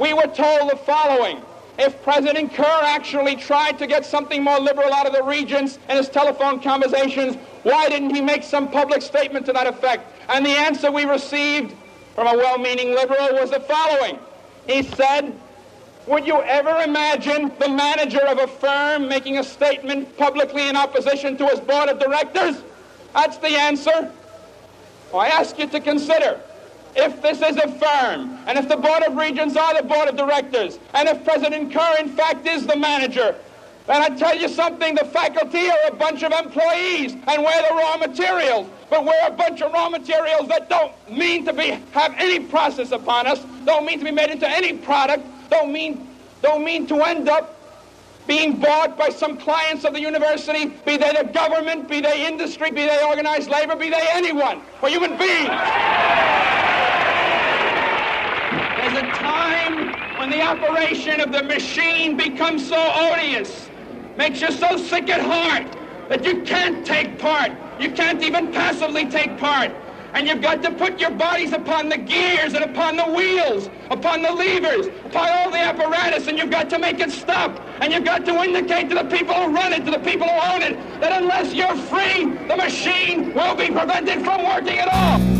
we were told the following. If President Kerr actually tried to get something more liberal out of the regions in his telephone conversations, why didn't he make some public statement to that effect? And the answer we received from a well-meaning liberal was the following. He said, would you ever imagine the manager of a firm making a statement publicly in opposition to his board of directors? That's the answer. I ask you to consider if this is a firm, and if the Board of Regents are the Board of Directors, and if President Kerr, in fact, is the manager, then I tell you something, the faculty are a bunch of employees, and we're the raw materials. But we're a bunch of raw materials that don't mean to be have any process upon us, don't mean to be made into any product, don't mean don't mean to end up being bought by some clients of the university, be they the government, be they industry, be they organized labor, be they anyone, or human beings. Time when the operation of the machine becomes so odious, makes you so sick at heart that you can't take part. You can't even passively take part. And you've got to put your bodies upon the gears and upon the wheels, upon the levers, upon all the apparatus, and you've got to make it stop. And you've got to indicate to the people who run it, to the people who own it, that unless you're free, the machine will be prevented from working at all.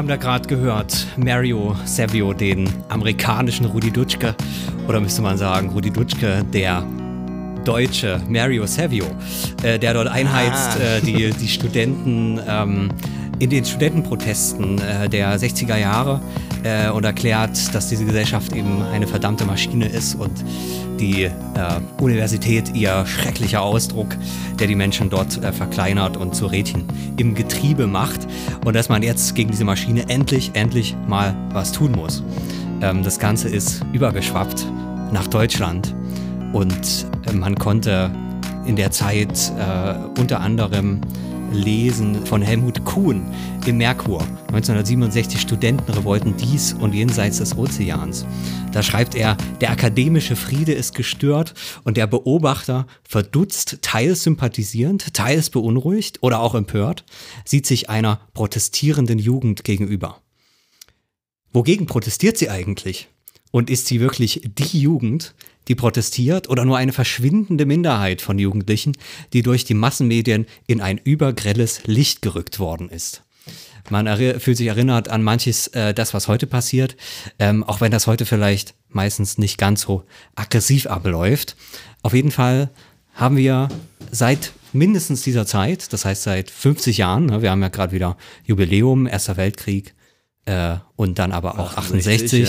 Haben da gerade gehört, Mario Savio, den amerikanischen Rudi Dutschke, oder müsste man sagen, Rudi Dutschke, der deutsche Mario Savio, äh, der dort einheizt, Ah. äh, die, die Studenten ähm, in den Studentenprotesten äh, der 60er Jahre äh, und erklärt, dass diese Gesellschaft eben eine verdammte Maschine ist und die äh, Universität ihr schrecklicher Ausdruck, der die Menschen dort äh, verkleinert und zu Rädchen im Getriebe macht und dass man jetzt gegen diese Maschine endlich, endlich mal was tun muss. Ähm, das Ganze ist übergeschwappt nach Deutschland und äh, man konnte in der Zeit äh, unter anderem lesen von Helmut Kuhn im Merkur 1967 Studentenrevolten dies und jenseits des Ozeans. Da schreibt er, der akademische Friede ist gestört und der Beobachter, verdutzt, teils sympathisierend, teils beunruhigt oder auch empört, sieht sich einer protestierenden Jugend gegenüber. Wogegen protestiert sie eigentlich? Und ist sie wirklich die Jugend, die protestiert oder nur eine verschwindende Minderheit von Jugendlichen, die durch die Massenmedien in ein übergrelles Licht gerückt worden ist? Man fühlt sich erinnert an manches, äh, das, was heute passiert, ähm, auch wenn das heute vielleicht meistens nicht ganz so aggressiv abläuft. Auf jeden Fall haben wir seit mindestens dieser Zeit, das heißt seit 50 Jahren, ne, wir haben ja gerade wieder Jubiläum, Erster Weltkrieg, äh, und dann aber auch 68. 68,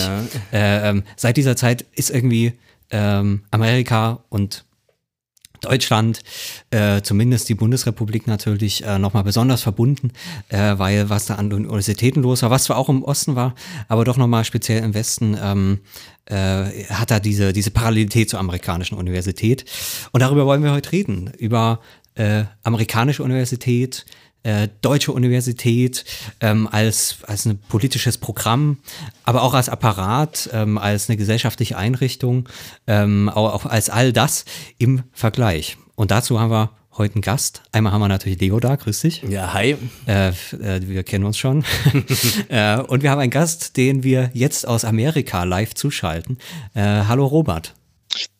ja. äh, ähm, seit dieser Zeit ist irgendwie ähm, Amerika und Deutschland, äh, zumindest die Bundesrepublik natürlich, äh, nochmal besonders verbunden, äh, weil was da an Universitäten los war, was zwar auch im Osten war, aber doch nochmal speziell im Westen, ähm, äh, hat da diese, diese Parallelität zur amerikanischen Universität. Und darüber wollen wir heute reden, über äh, amerikanische Universität, äh, deutsche Universität ähm, als, als ein politisches Programm, aber auch als Apparat, ähm, als eine gesellschaftliche Einrichtung, ähm, auch, auch als all das im Vergleich. Und dazu haben wir heute einen Gast. Einmal haben wir natürlich Leo da, grüß dich. Ja, hi. Äh, äh, wir kennen uns schon. äh, und wir haben einen Gast, den wir jetzt aus Amerika live zuschalten. Äh, hallo Robert.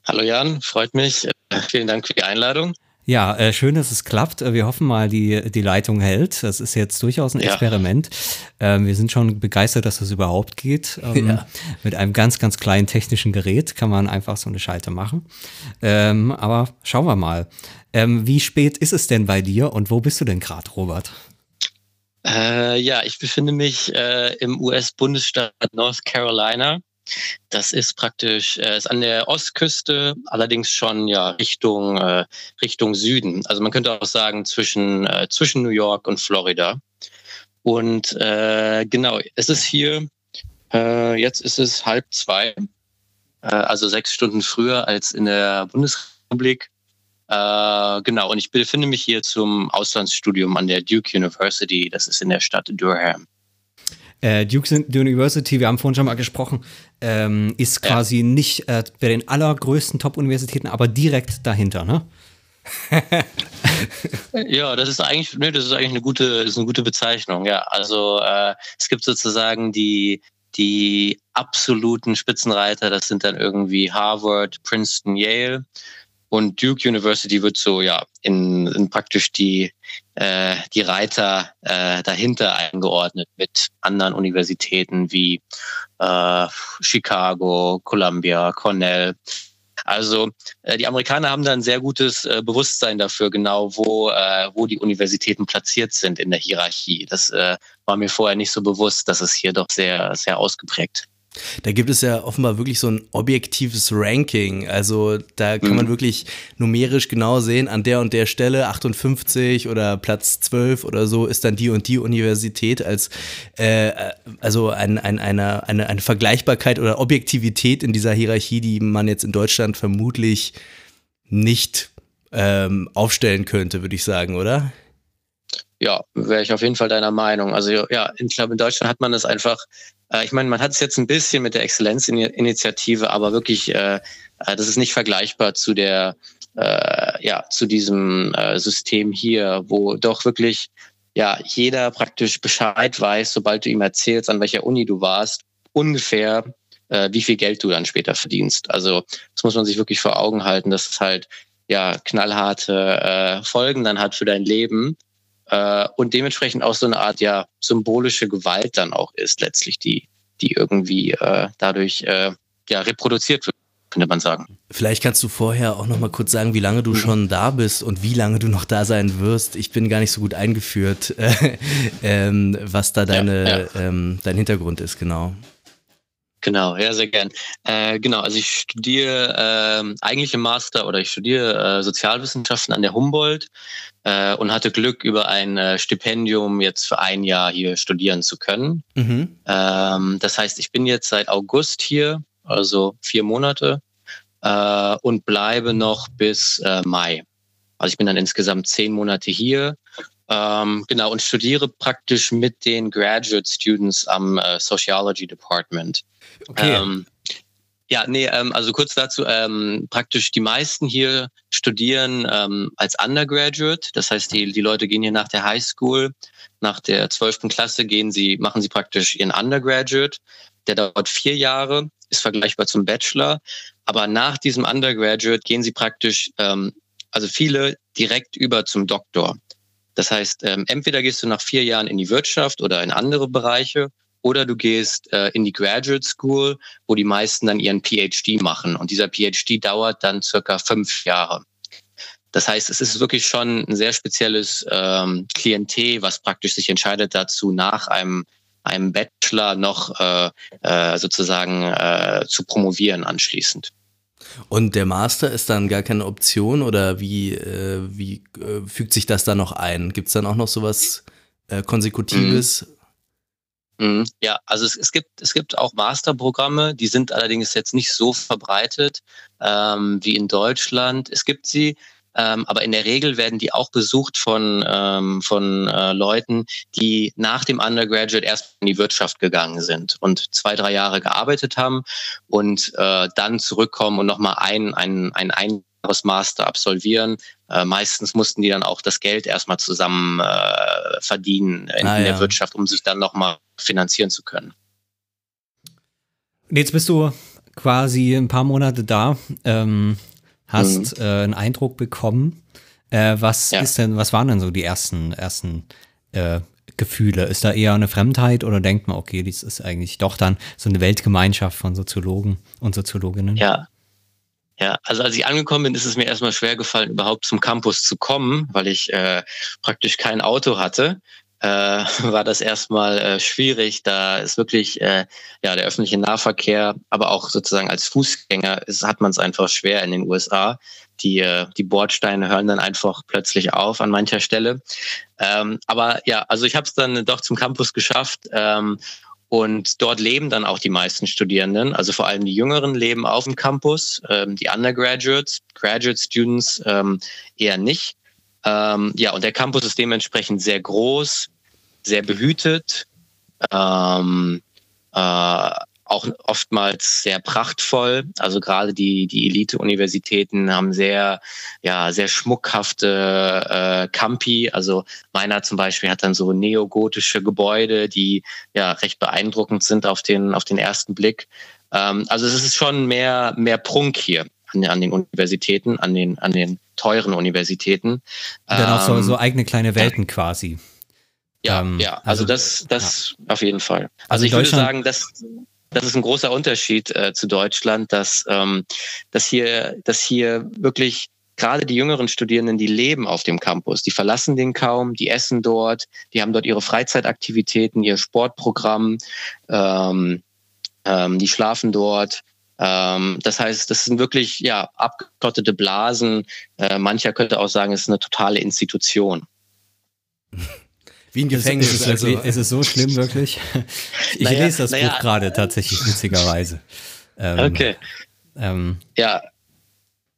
Hallo Jan, freut mich. Vielen Dank für die Einladung. Ja, äh, schön, dass es klappt. Äh, Wir hoffen mal, die, die Leitung hält. Das ist jetzt durchaus ein Ja. Experiment. Ähm, wir sind schon begeistert, dass das überhaupt geht. Ähm, Ja. Mit einem ganz, ganz kleinen technischen Gerät kann man einfach so eine Schalte machen. Ähm, aber schauen wir mal. Ähm, wie spät ist es denn bei dir und wo bist du denn gerade, Robert? Äh, ja, ich befinde mich äh, im US-Bundesstaat North Carolina. Das ist praktisch, äh, ist an der Ostküste, allerdings schon ja Richtung, äh, Richtung Süden. Also man könnte auch sagen zwischen, äh, zwischen New York und Florida. Und äh, genau, es ist hier, äh, jetzt ist es halb zwei, äh, also sechs Stunden früher als in der Bundesrepublik. Äh, genau, und ich befinde mich hier zum Auslandsstudium an der Duke University, das ist in der Stadt Durham. Äh, Duke University, wir haben vorhin schon mal gesprochen, ähm, ist quasi ja. nicht äh, bei den allergrößten Top-Universitäten, aber direkt dahinter, ne? ja, das ist eigentlich, ne, das ist eigentlich eine gute, ist eine gute Bezeichnung. Ja, also äh, es gibt sozusagen die die absoluten Spitzenreiter. Das sind dann irgendwie Harvard, Princeton, Yale. Und Duke University wird so ja in, in praktisch die äh, die Reiter äh, dahinter eingeordnet mit anderen Universitäten wie äh, Chicago, Columbia, Cornell. Also äh, die Amerikaner haben da ein sehr gutes äh, Bewusstsein dafür, genau wo, äh, wo die Universitäten platziert sind in der Hierarchie. Das äh, war mir vorher nicht so bewusst, dass es hier doch sehr, sehr ausgeprägt da gibt es ja offenbar wirklich so ein objektives Ranking. Also da kann mhm. man wirklich numerisch genau sehen, an der und der Stelle 58 oder Platz 12 oder so ist dann die und die Universität als äh, also ein, ein, eine, eine, eine Vergleichbarkeit oder Objektivität in dieser Hierarchie, die man jetzt in Deutschland vermutlich nicht ähm, aufstellen könnte, würde ich sagen, oder? Ja, wäre ich auf jeden Fall deiner Meinung. Also ja, ich glaube, in Deutschland hat man das einfach äh, ich meine, man hat es jetzt ein bisschen mit der Exzellenzinitiative, aber wirklich, äh, äh, das ist nicht vergleichbar zu der, äh, ja, zu diesem äh, System hier, wo doch wirklich ja jeder praktisch Bescheid weiß, sobald du ihm erzählst, an welcher Uni du warst, ungefähr äh, wie viel Geld du dann später verdienst. Also das muss man sich wirklich vor Augen halten, dass es halt ja knallharte äh, Folgen dann hat für dein Leben äh, und dementsprechend auch so eine Art ja symbolische Gewalt dann auch ist letztlich, die, die irgendwie äh, dadurch äh, ja reproduziert wird könnte man sagen. Vielleicht kannst du vorher auch noch mal kurz sagen, wie lange du mhm. schon da bist und wie lange du noch da sein wirst. Ich bin gar nicht so gut eingeführt, äh, ähm, was da deine, ja, ja. Ähm, dein Hintergrund ist, genau. Genau, ja, sehr gern. Äh, genau, also ich studiere äh, eigentlich im Master oder ich studiere äh, Sozialwissenschaften an der Humboldt äh, und hatte Glück, über ein äh, Stipendium jetzt für ein Jahr hier studieren zu können. Mhm. Ähm, das heißt, ich bin jetzt seit August hier, also vier Monate, äh, und bleibe noch bis äh, Mai. Also ich bin dann insgesamt zehn Monate hier ähm, genau, und studiere praktisch mit den Graduate Students am äh, Sociology Department. Okay. Ähm, ja, nee, ähm, also kurz dazu, ähm, praktisch die meisten hier studieren ähm, als Undergraduate. Das heißt, die, die Leute gehen hier nach der High School, nach der zwölften Klasse gehen sie, machen sie praktisch ihren Undergraduate. Der dauert vier Jahre, ist vergleichbar zum Bachelor. Aber nach diesem Undergraduate gehen sie praktisch, ähm, also viele direkt über zum Doktor. Das heißt, ähm, entweder gehst du nach vier Jahren in die Wirtschaft oder in andere Bereiche oder du gehst äh, in die Graduate School, wo die meisten dann ihren PhD machen. Und dieser PhD dauert dann circa fünf Jahre. Das heißt, es ist wirklich schon ein sehr spezielles ähm, Klientel, was praktisch sich entscheidet dazu, nach einem, einem Bachelor noch äh, äh, sozusagen äh, zu promovieren anschließend. Und der Master ist dann gar keine Option oder wie, äh, wie äh, fügt sich das dann noch ein? Gibt es dann auch noch sowas äh, Konsekutives? Mhm. mhm. Ja, also es, es, gibt, es gibt auch Masterprogramme, die sind allerdings jetzt nicht so verbreitet ähm, wie in Deutschland. Es gibt sie, ähm, aber in der Regel werden die auch besucht von, ähm, von äh, Leuten, die nach dem Undergraduate erst in die Wirtschaft gegangen sind und zwei, drei Jahre gearbeitet haben und äh, dann zurückkommen und nochmal ein, ein, ein, ein Master absolvieren. Äh, meistens mussten die dann auch das Geld erstmal zusammen äh, verdienen in, ah, in der ja. Wirtschaft, um sich dann nochmal finanzieren zu können. Jetzt bist du quasi ein paar Monate da. Ähm, hast mhm. äh, einen Eindruck bekommen. Äh, was ja. ist denn, was waren denn so die ersten, ersten äh, Gefühle? Ist da eher eine Fremdheit oder denkt man, okay, dies ist eigentlich doch dann so eine Weltgemeinschaft von Soziologen und Soziologinnen? Ja. Ja, also als ich angekommen bin, ist es mir erstmal schwer gefallen, überhaupt zum Campus zu kommen, weil ich äh, praktisch kein Auto hatte. äh, war das erstmal äh, schwierig. Da ist wirklich äh, ja der öffentliche Nahverkehr, aber auch sozusagen als Fußgänger ist, hat man es einfach schwer in den USA. Die, äh, die Bordsteine hören dann einfach plötzlich auf an mancher Stelle. Ähm, aber ja, also ich habe es dann doch zum Campus geschafft. Ähm, und dort leben dann auch die meisten Studierenden, also vor allem die Jüngeren leben auf dem Campus, ähm, die Undergraduates, Graduate Students ähm, eher nicht. Ähm, ja, und der Campus ist dementsprechend sehr groß, sehr behütet, ähm, äh, auch oftmals sehr prachtvoll. Also gerade die, die Elite-Universitäten haben sehr, ja, sehr schmuckhafte äh, Campi. Also meiner zum Beispiel hat dann so neogotische Gebäude, die ja recht beeindruckend sind auf den, auf den ersten Blick. Ähm, also es ist schon mehr, mehr Prunk hier an, an den Universitäten, an den, an den teuren Universitäten. Und dann auch so, so ähm, eigene kleine Welten quasi. Ja, ähm, ja, also, also das, das ja. auf jeden Fall. Also, also ich würde sagen, dass das ist ein großer Unterschied äh, zu Deutschland, dass, ähm, dass, hier, dass hier wirklich gerade die jüngeren Studierenden, die leben auf dem Campus, die verlassen den kaum, die essen dort, die haben dort ihre Freizeitaktivitäten, ihr Sportprogramm, ähm, ähm, die schlafen dort. Ähm, das heißt, das sind wirklich ja abgekottete Blasen. Äh, mancher könnte auch sagen, es ist eine totale Institution. Wie ein Gefängnis. Ist, ist, also. ist es so schlimm wirklich? Ich naja, lese das naja. Buch gerade tatsächlich witzigerweise. Ähm, okay. Ähm, ja,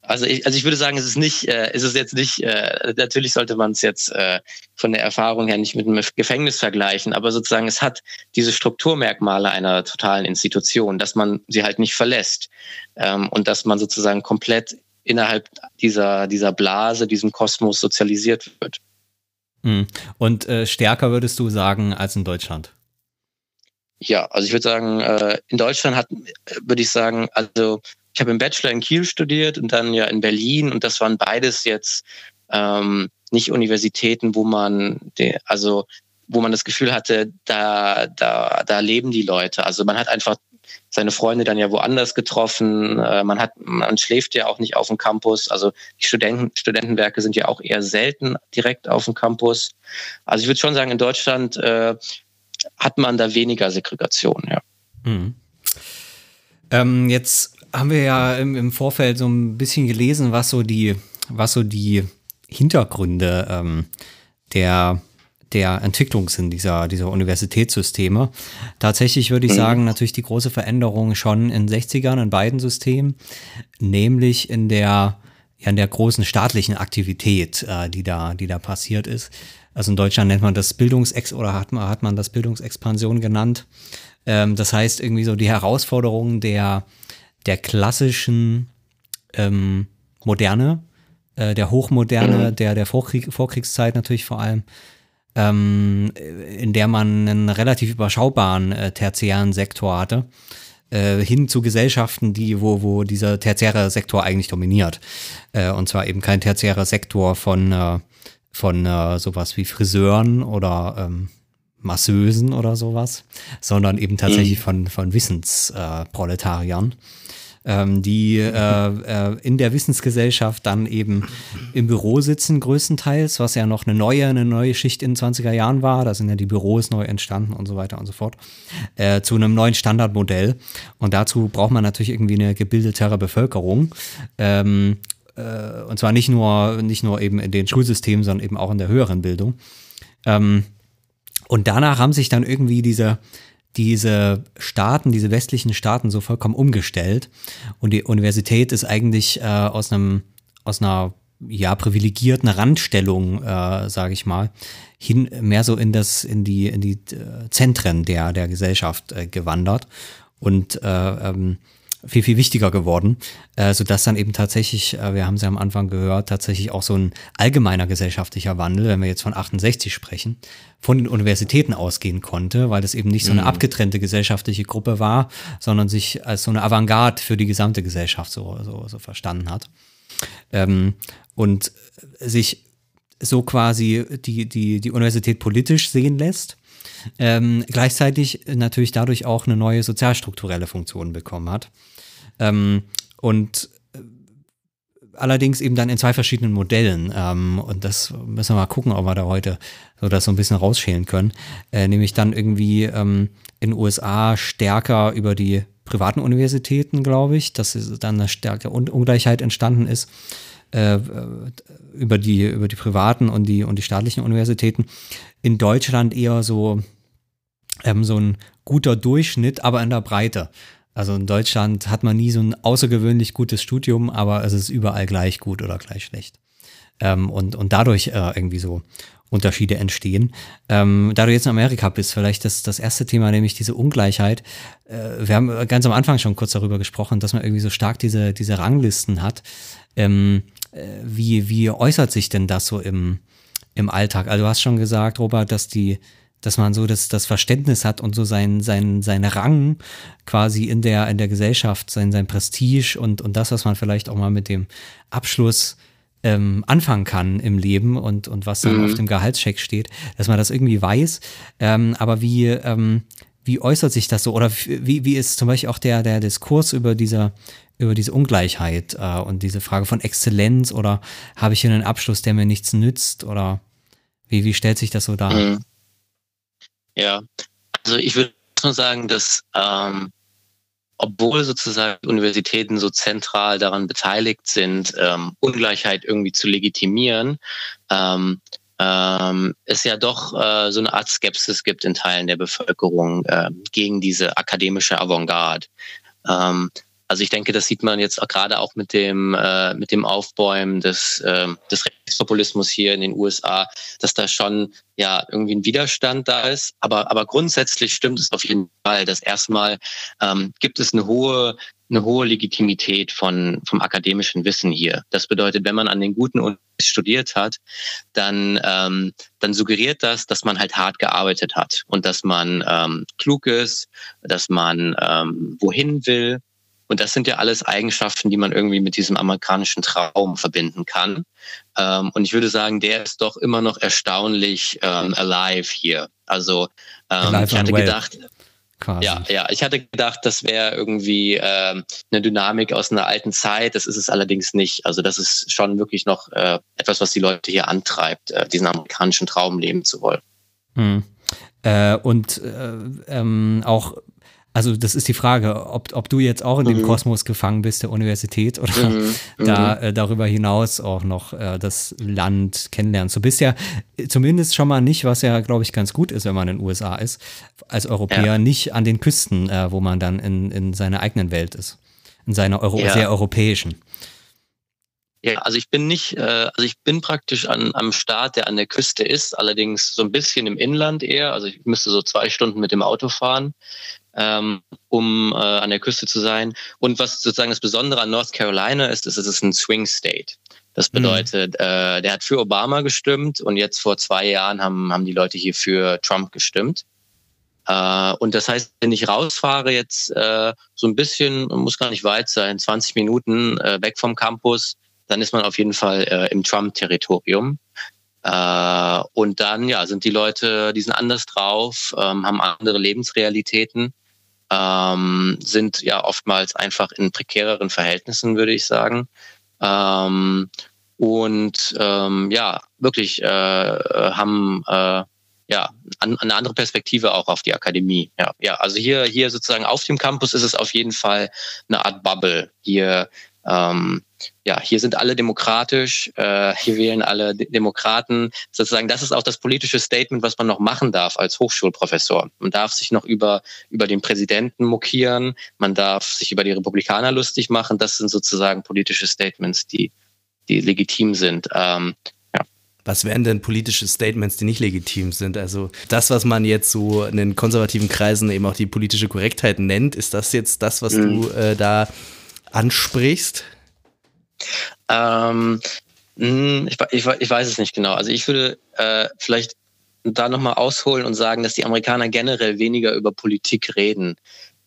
also ich, also ich würde sagen, es ist nicht, äh, ist es jetzt nicht, äh, natürlich sollte man es jetzt äh, von der Erfahrung her nicht mit einem Gefängnis vergleichen, aber sozusagen es hat diese Strukturmerkmale einer totalen Institution, dass man sie halt nicht verlässt ähm, und dass man sozusagen komplett innerhalb dieser, dieser Blase, diesem Kosmos sozialisiert wird. Hm. Und äh, stärker würdest du sagen als in Deutschland? Ja, also ich würde sagen, äh, in Deutschland hat, würde ich sagen, also ich habe im Bachelor in Kiel studiert und dann ja in Berlin und das waren beides jetzt ähm, nicht Universitäten, wo man, de, also wo man das Gefühl hatte, da, da, da leben die Leute. Also man hat einfach seine Freunde dann ja woanders getroffen. Äh, man hat, man schläft ja auch nicht auf dem Campus. Also die Studenten, Studentenwerke sind ja auch eher selten direkt auf dem Campus. Also ich würde schon sagen, in Deutschland äh, hat man da weniger Segregation, ja. Mhm. Ähm, jetzt haben wir ja im, im, Vorfeld so ein bisschen gelesen, was so die, was so die Hintergründe ähm, der der Entwicklung sind dieser, dieser Universitätssysteme. Tatsächlich würde ich mhm. sagen, natürlich die große Veränderung schon in den 60ern in beiden Systemen, nämlich in der, ja, in der großen staatlichen Aktivität, äh, die, da, die da passiert ist. Also in Deutschland nennt man das Bildungsex oder hat man, hat man das Bildungsexpansion genannt. Ähm, das heißt irgendwie so die Herausforderungen der, der klassischen ähm, Moderne, äh, der Hochmoderne, mhm. der, der Vorkrieg, Vorkriegszeit natürlich vor allem, ähm, in der man einen relativ überschaubaren äh, tertiären Sektor hatte, äh, hin zu Gesellschaften, die, wo, wo dieser tertiäre Sektor eigentlich dominiert. Äh, und zwar eben kein tertiärer Sektor von, äh, von äh, sowas wie Friseuren oder ähm, Masseusen oder sowas, sondern eben tatsächlich mhm. von, von Wissensproletariern. Äh, ähm, die äh, äh, in der Wissensgesellschaft dann eben im Büro sitzen, größtenteils, was ja noch eine neue, eine neue Schicht in den 20er Jahren war. Da sind ja die Büros neu entstanden und so weiter und so fort, äh, zu einem neuen Standardmodell. Und dazu braucht man natürlich irgendwie eine gebildetere Bevölkerung. Ähm, äh, und zwar nicht nur, nicht nur eben in den Schulsystemen, sondern eben auch in der höheren Bildung. Ähm, und danach haben sich dann irgendwie diese, diese Staaten, diese westlichen Staaten so vollkommen umgestellt. Und die Universität ist eigentlich äh, aus einem, aus einer ja, privilegierten Randstellung, äh, sage ich mal, hin mehr so in das, in die, in die äh, Zentren der, der Gesellschaft äh, gewandert. Und äh, ähm, viel, viel wichtiger geworden, äh, sodass dann eben tatsächlich, äh, wir haben es ja am Anfang gehört, tatsächlich auch so ein allgemeiner gesellschaftlicher Wandel, wenn wir jetzt von 68 sprechen, von den Universitäten ausgehen konnte, weil das eben nicht so eine mhm. abgetrennte gesellschaftliche Gruppe war, sondern sich als so eine Avantgarde für die gesamte Gesellschaft so, so, so verstanden hat. Ähm, und sich so quasi die, die, die Universität politisch sehen lässt ähm, gleichzeitig natürlich dadurch auch eine neue sozialstrukturelle Funktion bekommen hat. Ähm, und allerdings eben dann in zwei verschiedenen Modellen. Ähm, und das müssen wir mal gucken, ob wir da heute so das so ein bisschen rausschälen können. Äh, nämlich dann irgendwie ähm, in den USA stärker über die privaten Universitäten, glaube ich, dass dann eine stärkere Ungleichheit entstanden ist äh, über die über die privaten und die und die staatlichen Universitäten. In Deutschland eher so ähm, so ein guter Durchschnitt, aber in der Breite. Also in Deutschland hat man nie so ein außergewöhnlich gutes Studium, aber es ist überall gleich gut oder gleich schlecht. Ähm, und, und dadurch äh, irgendwie so Unterschiede entstehen. Ähm, da du jetzt in Amerika bist, vielleicht das, das erste Thema, nämlich diese Ungleichheit. Äh, wir haben ganz am Anfang schon kurz darüber gesprochen, dass man irgendwie so stark diese, diese Ranglisten hat. Ähm, äh, wie, wie äußert sich denn das so im, im Alltag? Also du hast schon gesagt, Robert, dass die dass man so das, das Verständnis hat und so sein, sein, sein Rang quasi in der, in der Gesellschaft, sein, sein Prestige und, und das, was man vielleicht auch mal mit dem Abschluss ähm, anfangen kann im Leben und, und was dann mhm. auf dem Gehaltscheck steht, dass man das irgendwie weiß. Ähm, aber wie, ähm, wie äußert sich das so? Oder wie, wie ist zum Beispiel auch der, der Diskurs über dieser, über diese Ungleichheit äh, und diese Frage von Exzellenz oder habe ich hier einen Abschluss, der mir nichts nützt? Oder wie, wie stellt sich das so dar? Mhm. Ja, also ich würde schon sagen, dass ähm, obwohl sozusagen Universitäten so zentral daran beteiligt sind, ähm, Ungleichheit irgendwie zu legitimieren, ähm, ähm, es ja doch äh, so eine Art Skepsis gibt in Teilen der Bevölkerung äh, gegen diese akademische Avantgarde. Ähm, also ich denke, das sieht man jetzt auch gerade auch mit dem äh, mit dem Aufbäumen des äh, des Rechtspopulismus hier in den USA, dass da schon ja irgendwie ein Widerstand da ist. Aber aber grundsätzlich stimmt es auf jeden Fall, dass erstmal ähm, gibt es eine hohe eine hohe Legitimität von vom akademischen Wissen hier. Das bedeutet, wenn man an den guten Unis studiert hat, dann ähm, dann suggeriert das, dass man halt hart gearbeitet hat und dass man ähm, klug ist, dass man ähm, wohin will und das sind ja alles Eigenschaften, die man irgendwie mit diesem amerikanischen Traum verbinden kann. Ähm, und ich würde sagen, der ist doch immer noch erstaunlich ähm, alive hier. Also ähm, ich hatte gedacht, Quasi. Ja, ja, ich hatte gedacht, das wäre irgendwie ähm, eine Dynamik aus einer alten Zeit. Das ist es allerdings nicht. Also das ist schon wirklich noch äh, etwas, was die Leute hier antreibt, äh, diesen amerikanischen Traum leben zu wollen. Hm. Äh, und äh, ähm, auch also das ist die Frage, ob, ob du jetzt auch in dem mhm. Kosmos gefangen bist der Universität oder mhm. da mhm. äh, darüber hinaus auch noch äh, das Land kennenlernst. Du bist ja zumindest schon mal nicht, was ja glaube ich ganz gut ist, wenn man in den USA ist, als Europäer ja. nicht an den Küsten, äh, wo man dann in, in seiner eigenen Welt ist, in seiner Euro ja. sehr europäischen. Ja, also ich bin nicht, äh, also ich bin praktisch an, am Staat, der an der Küste ist, allerdings so ein bisschen im Inland eher. Also ich müsste so zwei Stunden mit dem Auto fahren ähm, um äh, an der Küste zu sein. Und was sozusagen das Besondere an North Carolina ist, ist, es ist ein Swing State. Das mhm. bedeutet, mhm. äh, der hat für Obama gestimmt und jetzt vor zwei Jahren haben, haben die Leute hier für Trump gestimmt. Äh, und das heißt, wenn ich rausfahre jetzt äh, so ein bisschen, muss gar nicht weit sein, 20 Minuten äh, weg vom Campus, dann ist man auf jeden Fall äh, im Trump-Territorium. Äh, und dann ja sind die Leute, die sind anders drauf, ähm, haben andere Lebensrealitäten ähm, sind ja oftmals einfach in prekäreren Verhältnissen, würde ich sagen. Ähm, und ähm, ja, wirklich äh, haben äh, ja an, eine andere Perspektive auch auf die Akademie. Ja, ja, also hier hier sozusagen auf dem Campus ist es auf jeden Fall eine Art Bubble. Hier ähm, ja, hier sind alle demokratisch, äh, hier wählen alle D Demokraten. Sozusagen, das ist auch das politische Statement, was man noch machen darf als Hochschulprofessor. Man darf sich noch über, über den Präsidenten mokieren, man darf sich über die Republikaner lustig machen. Das sind sozusagen politische Statements, die, die legitim sind. Ähm, was wären denn politische Statements, die nicht legitim sind? Also das, was man jetzt so in den konservativen Kreisen eben auch die politische Korrektheit nennt, ist das jetzt das, was mhm. du äh, da ansprichst? Ähm, hm, ich, ich, ich, weiß es nicht genau. Also ich würde äh, vielleicht da nochmal ausholen und sagen, dass die Amerikaner generell weniger über Politik reden.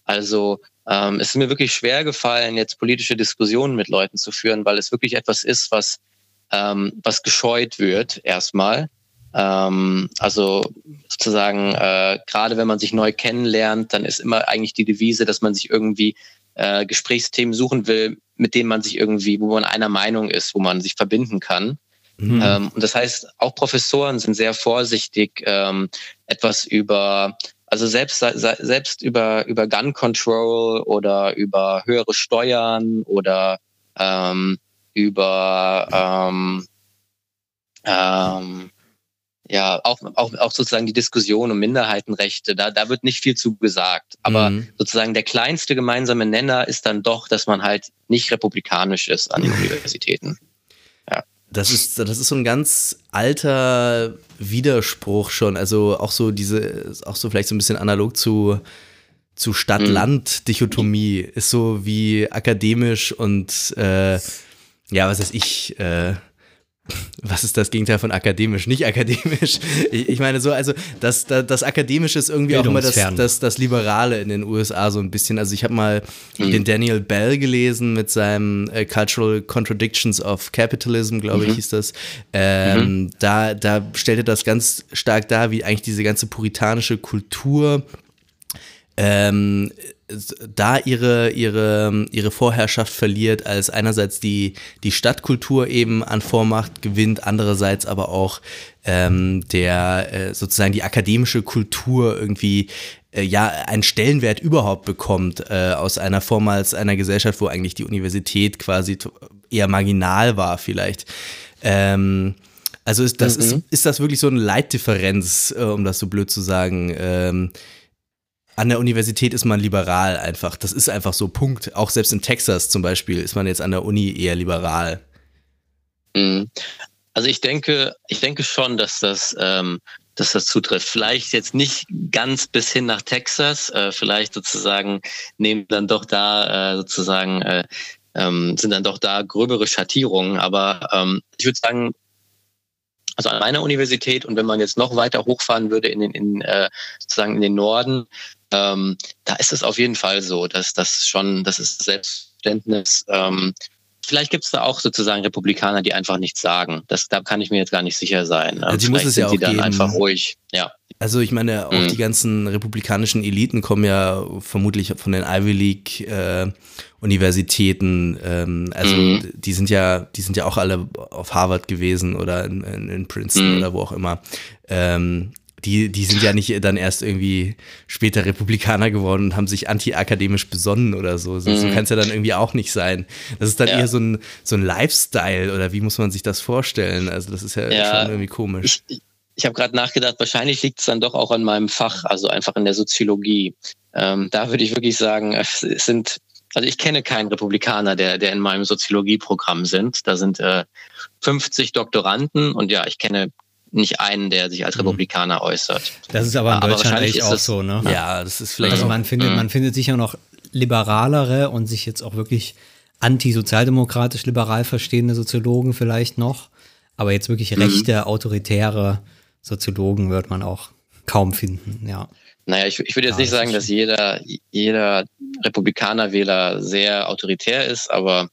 Also ähm, es ist mir wirklich schwer gefallen, jetzt politische Diskussionen mit Leuten zu führen, weil es wirklich etwas ist, was, ähm, was gescheut wird erstmal. Ähm, also sozusagen, äh, gerade wenn man sich neu kennenlernt, dann ist immer eigentlich die Devise, dass man sich irgendwie äh, Gesprächsthemen suchen will, mit denen man sich irgendwie, wo man einer Meinung ist, wo man sich verbinden kann. Mhm. Ähm, und das heißt, auch Professoren sind sehr vorsichtig, ähm, etwas über, also selbst, selbst über, über Gun Control oder über höhere Steuern oder ähm, über ähm, ähm, ja, auch, auch, auch sozusagen die Diskussion um Minderheitenrechte, da, da wird nicht viel zu gesagt. Aber mhm. sozusagen der kleinste gemeinsame Nenner ist dann doch, dass man halt nicht republikanisch ist an den Universitäten. Ja. Das ist, das ist so ein ganz alter Widerspruch schon. Also auch so diese, auch so vielleicht so ein bisschen analog zu, zu Stadt-Land-Dichotomie. Ist so wie akademisch und äh, ja, was weiß ich, äh, was ist das Gegenteil von akademisch? Nicht akademisch. Ich, ich meine so, also das, das, das Akademische ist irgendwie auch immer das, das, das Liberale in den USA so ein bisschen. Also ich habe mal mhm. den Daniel Bell gelesen mit seinem äh, Cultural Contradictions of Capitalism, glaube mhm. ich, hieß das. Ähm, mhm. da, da stellt er das ganz stark dar, wie eigentlich diese ganze puritanische Kultur ähm, da ihre, ihre, ihre Vorherrschaft verliert, als einerseits die, die Stadtkultur eben an Vormacht gewinnt, andererseits aber auch ähm, der äh, sozusagen die akademische Kultur irgendwie äh, ja einen Stellenwert überhaupt bekommt äh, aus einer vormals einer Gesellschaft, wo eigentlich die Universität quasi eher marginal war vielleicht. Ähm, also ist das, mhm. ist, ist das wirklich so eine Leitdifferenz, äh, um das so blöd zu sagen? Ähm, an der Universität ist man liberal einfach. Das ist einfach so, Punkt. Auch selbst in Texas zum Beispiel ist man jetzt an der Uni eher liberal. Mhm. Also ich denke, ich denke schon, dass das, ähm, dass das zutrifft. Vielleicht jetzt nicht ganz bis hin nach Texas, äh, vielleicht sozusagen nehmen dann doch da äh, sozusagen äh, ähm, sind dann doch da gröbere Schattierungen. Aber ähm, ich würde sagen, also an meiner Universität und wenn man jetzt noch weiter hochfahren würde in den, in, äh, sozusagen in den Norden, ähm, da ist es auf jeden Fall so, dass das schon, das ist Selbstverständnis. Ähm, vielleicht gibt es da auch sozusagen Republikaner, die einfach nichts sagen. Das, da kann ich mir jetzt gar nicht sicher sein. Also die muss es ja auch dann geben. einfach ruhig. Ja. Also ich meine, auch mhm. die ganzen republikanischen Eliten kommen ja vermutlich von den Ivy League äh, Universitäten. Ähm, also mhm. die sind ja, die sind ja auch alle auf Harvard gewesen oder in, in, in Princeton mhm. oder wo auch immer. Ähm, die, die sind ja nicht dann erst irgendwie später Republikaner geworden und haben sich anti-akademisch besonnen oder so. So, mhm. so kann es ja dann irgendwie auch nicht sein. Das ist dann ja. eher so ein, so ein Lifestyle oder wie muss man sich das vorstellen? Also das ist ja, ja schon irgendwie komisch. Ich, ich habe gerade nachgedacht, wahrscheinlich liegt es dann doch auch an meinem Fach, also einfach in der Soziologie. Ähm, da würde ich wirklich sagen, es sind, also ich kenne keinen Republikaner, der, der in meinem Soziologieprogramm sind. Da sind äh, 50 Doktoranden und ja, ich kenne nicht einen, der sich als mhm. Republikaner äußert. Das ist aber in aber Deutschland eigentlich auch so, ne? Ja, das ist vielleicht. Also man findet, mhm. man findet sicher noch liberalere und sich jetzt auch wirklich antisozialdemokratisch liberal verstehende Soziologen vielleicht noch. Aber jetzt wirklich mhm. rechte, autoritäre Soziologen wird man auch kaum finden, ja. Naja, ich, ich würde jetzt ja, nicht sagen, dass jeder, jeder Republikanerwähler sehr autoritär ist, aber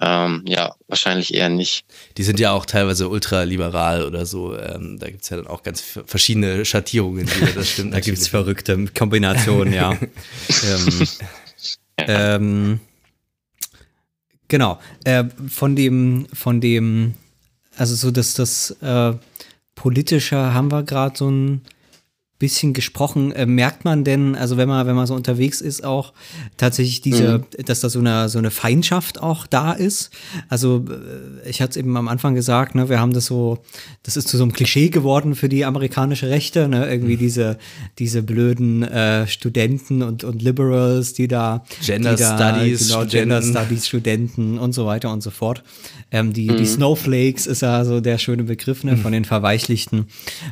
ähm, ja, wahrscheinlich eher nicht. Die sind ja auch teilweise ultraliberal oder so. Ähm, da gibt es ja dann auch ganz verschiedene Schattierungen. Wieder, das stimmt da gibt es verrückte Kombinationen, ja. ähm, ähm, genau. Äh, von dem, von dem, also so, dass das äh, politische haben wir gerade so ein bisschen gesprochen. Äh, merkt man denn, also wenn man, wenn man so unterwegs ist, auch tatsächlich diese, mhm. dass da so eine, so eine Feindschaft auch da ist? Also äh, ich hatte es eben am Anfang gesagt, ne, wir haben das so, das ist zu so einem Klischee geworden für die amerikanische Rechte, ne, irgendwie mhm. diese, diese blöden äh, Studenten und, und Liberals, die da Gender die da, Studies, genau, Gender Studies Studenten und so weiter und so fort. Ähm, die, mhm. die Snowflakes ist ja so der schöne Begriff, ne, von den verweichlichten,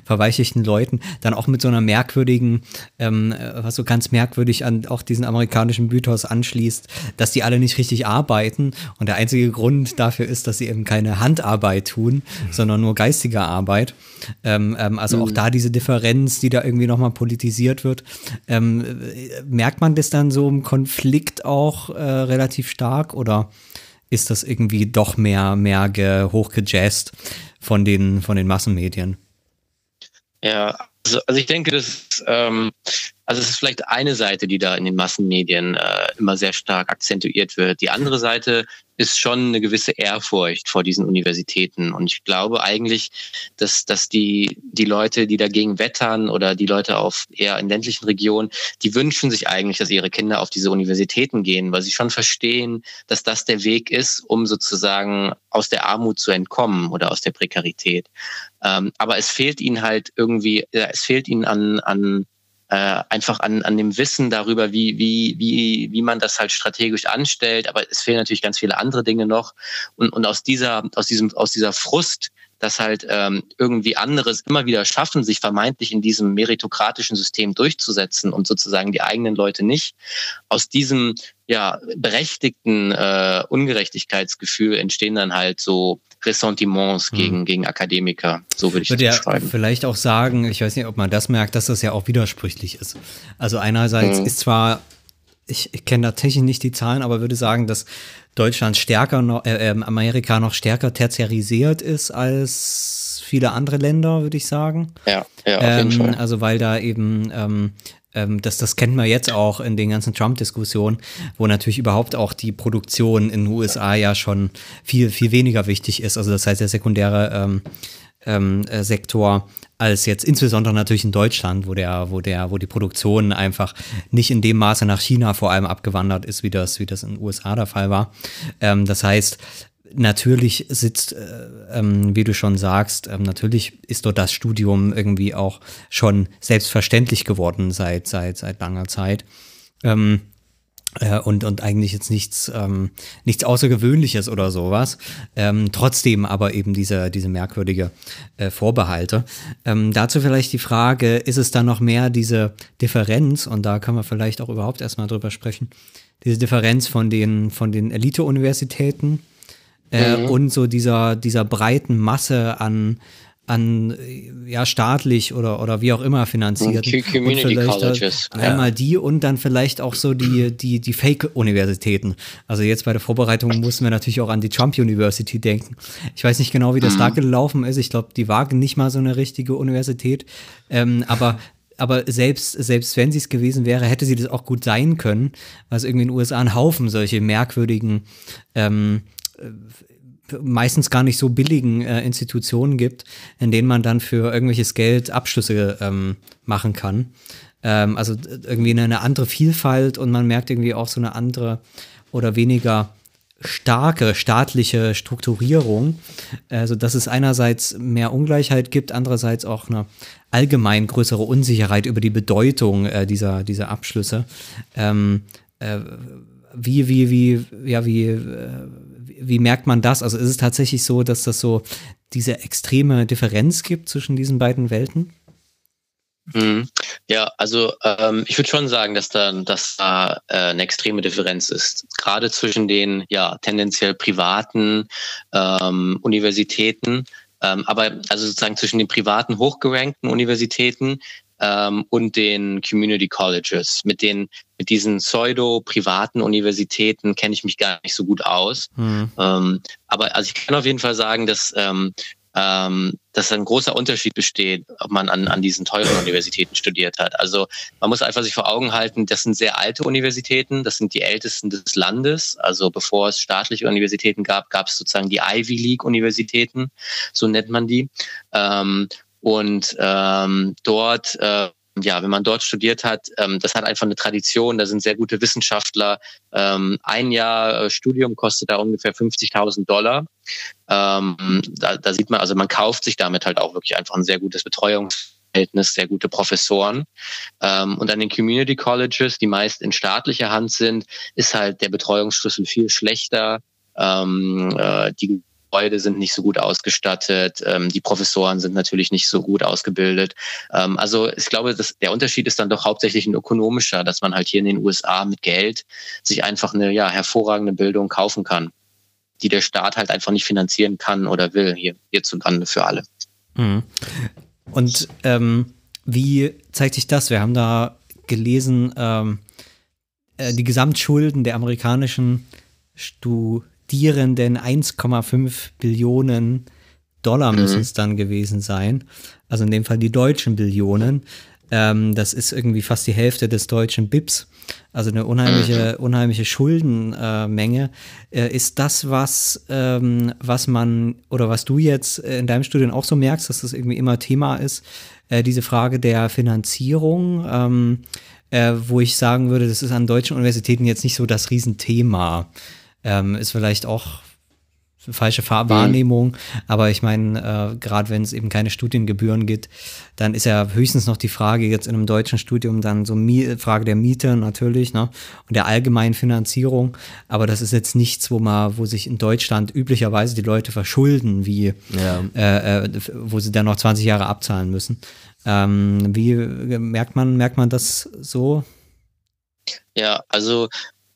verweichlichten Leuten. Dann auch mit so einer merkwürdigen, ähm, was so ganz merkwürdig an auch diesen amerikanischen Mythos anschließt, dass die alle nicht richtig arbeiten und der einzige Grund dafür ist, dass sie eben keine Handarbeit tun, mhm. sondern nur geistige Arbeit. Ähm, ähm, also mhm. auch da diese Differenz, die da irgendwie nochmal politisiert wird. Ähm, merkt man das dann so im Konflikt auch äh, relativ stark oder ist das irgendwie doch mehr, mehr hochgejazzt von den, von den Massenmedien? Ja, also, also ich denke, dass ähm, also es ist vielleicht eine Seite, die da in den Massenmedien äh, immer sehr stark akzentuiert wird. Die andere Seite ist schon eine gewisse Ehrfurcht vor diesen Universitäten. Und ich glaube eigentlich, dass, dass die, die Leute, die dagegen wettern oder die Leute auf eher in ländlichen Regionen, die wünschen sich eigentlich, dass ihre Kinder auf diese Universitäten gehen, weil sie schon verstehen, dass das der Weg ist, um sozusagen aus der Armut zu entkommen oder aus der Prekarität. Ähm, aber es fehlt ihnen halt irgendwie, ja, es fehlt ihnen an, an äh, einfach an, an dem Wissen darüber, wie, wie, wie, wie man das halt strategisch anstellt. Aber es fehlen natürlich ganz viele andere Dinge noch. Und, und aus dieser, aus diesem, aus dieser Frust, dass halt ähm, irgendwie anderes immer wieder schaffen, sich vermeintlich in diesem meritokratischen System durchzusetzen und sozusagen die eigenen Leute nicht. Aus diesem ja berechtigten äh, Ungerechtigkeitsgefühl entstehen dann halt so Ressentiments hm. gegen, gegen Akademiker. So würde ich, würde das beschreiben. Ja vielleicht auch sagen, ich weiß nicht, ob man das merkt, dass das ja auch widersprüchlich ist. Also einerseits mhm. ist zwar, ich, ich kenne tatsächlich nicht die Zahlen, aber würde sagen, dass Deutschland stärker noch, äh, ähm, Amerika noch stärker tertiarisiert ist als viele andere Länder, würde ich sagen. Ja, ja, auf jeden ähm, Fall. Also weil da eben ähm, ähm, das, das kennt man jetzt auch in den ganzen Trump-Diskussionen, wo natürlich überhaupt auch die Produktion in den USA ja schon viel, viel weniger wichtig ist. Also das heißt, der sekundäre ähm, ähm, äh, Sektor als jetzt insbesondere natürlich in Deutschland, wo der, wo der, wo die Produktion einfach nicht in dem Maße nach China vor allem abgewandert ist, wie das, wie das in den USA der Fall war. Ähm, das heißt, natürlich sitzt, äh, ähm, wie du schon sagst, ähm, natürlich ist dort das Studium irgendwie auch schon selbstverständlich geworden seit, seit, seit langer Zeit. Ähm, äh, und, und eigentlich jetzt nichts, ähm, nichts Außergewöhnliches oder sowas. Ähm, trotzdem aber eben diese, diese merkwürdige äh, Vorbehalte. Ähm, dazu vielleicht die Frage, ist es dann noch mehr diese Differenz, und da kann man vielleicht auch überhaupt erstmal drüber sprechen, diese Differenz von den, von den Elite-Universitäten äh, mhm. und so dieser, dieser breiten Masse an, an ja staatlich oder oder wie auch immer finanziert. Community Colleges einmal ja. die und dann vielleicht auch so die die die Fake Universitäten also jetzt bei der Vorbereitung mussten wir natürlich auch an die Trump University denken. Ich weiß nicht genau wie das mhm. da gelaufen ist. Ich glaube die wagen nicht mal so eine richtige Universität. Ähm, aber aber selbst, selbst wenn sie es gewesen wäre, hätte sie das auch gut sein können, weil es irgendwie in den USA einen Haufen solche merkwürdigen ähm, meistens gar nicht so billigen äh, Institutionen gibt, in denen man dann für irgendwelches Geld Abschlüsse ähm, machen kann. Ähm, also irgendwie eine, eine, andere Vielfalt und man merkt irgendwie auch so eine andere oder weniger starke staatliche Strukturierung, also dass es einerseits mehr Ungleichheit gibt, andererseits auch eine allgemein größere Unsicherheit über die Bedeutung äh, dieser, dieser Abschlüsse. Ähm, äh, wie, wie, wie, ja, wie, äh, wie merkt man das? Also ist es tatsächlich so, dass das so diese extreme Differenz gibt zwischen diesen beiden Welten? Mhm. Ja, also ähm, ich würde schon sagen, dass da, dass da äh, eine extreme Differenz ist. Gerade zwischen den ja tendenziell privaten ähm, Universitäten, ähm, aber also sozusagen zwischen den privaten hochgerankten Universitäten ähm, und den Community Colleges. Mit den mit diesen pseudo-privaten Universitäten kenne ich mich gar nicht so gut aus. Mhm. Ähm, aber also ich kann auf jeden Fall sagen, dass ähm, ähm, dass ein großer Unterschied besteht, ob man an, an diesen teuren Universitäten studiert hat. Also man muss einfach sich vor Augen halten, das sind sehr alte Universitäten, das sind die ältesten des Landes. Also bevor es staatliche Universitäten gab, gab es sozusagen die Ivy League Universitäten, so nennt man die. Ähm, und ähm, dort, äh, ja, wenn man dort studiert hat, ähm, das hat einfach eine Tradition, da sind sehr gute Wissenschaftler. Ähm, ein Jahr äh, Studium kostet da ungefähr 50.000 Dollar. Ähm, da, da sieht man, also man kauft sich damit halt auch wirklich einfach ein sehr gutes Betreuungsverhältnis, sehr gute Professoren. Ähm, und an den Community Colleges, die meist in staatlicher Hand sind, ist halt der Betreuungsschlüssel viel schlechter. Ähm, äh, die Gebäude sind nicht so gut ausgestattet, ähm, die Professoren sind natürlich nicht so gut ausgebildet. Ähm, also ich glaube, dass der Unterschied ist dann doch hauptsächlich ein ökonomischer, dass man halt hier in den USA mit Geld sich einfach eine ja, hervorragende Bildung kaufen kann, die der Staat halt einfach nicht finanzieren kann oder will, hier hierzulande für alle. Mhm. Und ähm, wie zeigt sich das? Wir haben da gelesen, ähm, äh, die Gesamtschulden der amerikanischen Stu Studierenden 1,5 Billionen Dollar müssen mhm. es dann gewesen sein. Also in dem Fall die deutschen Billionen. Ähm, das ist irgendwie fast die Hälfte des deutschen BIPs. Also eine unheimliche, Mhm. unheimliche Schuldenmenge. Äh, ist das was, ähm, was man oder was du jetzt in deinem Studium auch so merkst, dass das irgendwie immer Thema ist, äh, diese Frage der Finanzierung, ähm, äh, wo ich sagen würde, das ist an deutschen Universitäten jetzt nicht so das Riesenthema. Ähm, ist vielleicht auch falsche Wahrnehmung, aber ich meine, äh, gerade wenn es eben keine Studiengebühren gibt, dann ist ja höchstens noch die Frage jetzt in einem deutschen Studium dann so Mie Frage der Miete natürlich, ne, und der allgemeinen Finanzierung, aber das ist jetzt nichts, wo man, wo sich in Deutschland üblicherweise die Leute verschulden, wie, Ja. äh, äh, wo sie dann noch 20 Jahre abzahlen müssen. Ähm, wie äh, merkt man, merkt man das so? Ja, also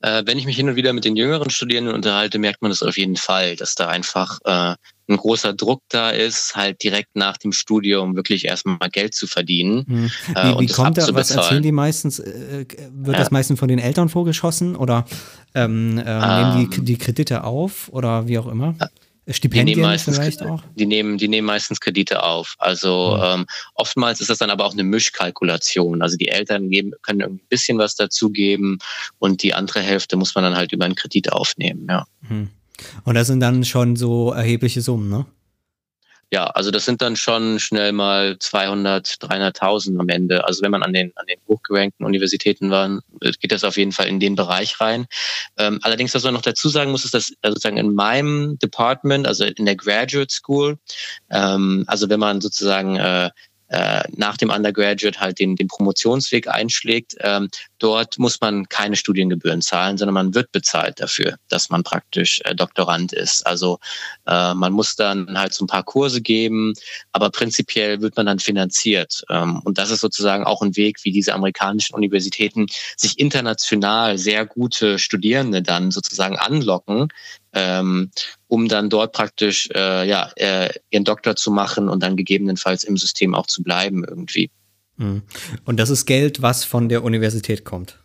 äh, wenn ich mich hin und wieder mit den jüngeren Studierenden unterhalte, merkt man das auf jeden Fall, dass da einfach äh, ein großer Druck da ist, halt direkt nach dem Studium wirklich erstmal Geld zu verdienen. Hm. Äh, Wie, und wie das kommt da, was erzählen die meistens? Äh, wird Ja. das meistens von den Eltern vorgeschossen oder ähm, äh, nehmen die, Ähm. die Kredite auf oder wie auch immer? Die Stipendien nehmen meistens vielleicht auch? die nehmen, die nehmen meistens Kredite auf. Also ähm, oftmals ist das dann aber auch eine Mischkalkulation. Also die Eltern geben, können ein bisschen was dazugeben und die andere Hälfte muss man dann halt über einen Kredit aufnehmen. Ja. Hm. Und das sind dann schon so erhebliche Summen, ne? Ja, also das sind dann schon schnell mal 200, 300.000 am Ende. Also wenn man an den, an den hochgerankten Universitäten war, geht das auf jeden Fall in den Bereich rein. Ähm, allerdings, was man noch dazu sagen muss, ist, dass also sozusagen in meinem Department, also in der Graduate School, ähm, also wenn man sozusagen äh, äh, nach dem Undergraduate halt den, den Promotionsweg einschlägt, ähm, dort muss man keine Studiengebühren zahlen, sondern man wird bezahlt dafür, dass man praktisch äh, Doktorand ist. Also äh, man muss dann halt so ein paar Kurse geben, aber prinzipiell wird man dann finanziert. Ähm, und das ist sozusagen auch ein Weg, wie diese amerikanischen Universitäten sich international sehr gute Studierende dann sozusagen anlocken, ähm, um dann dort praktisch äh, ja, äh, ihren Doktor zu machen und dann gegebenenfalls im System auch zu bleiben irgendwie. Hm. Und das ist Geld, was von der Universität kommt.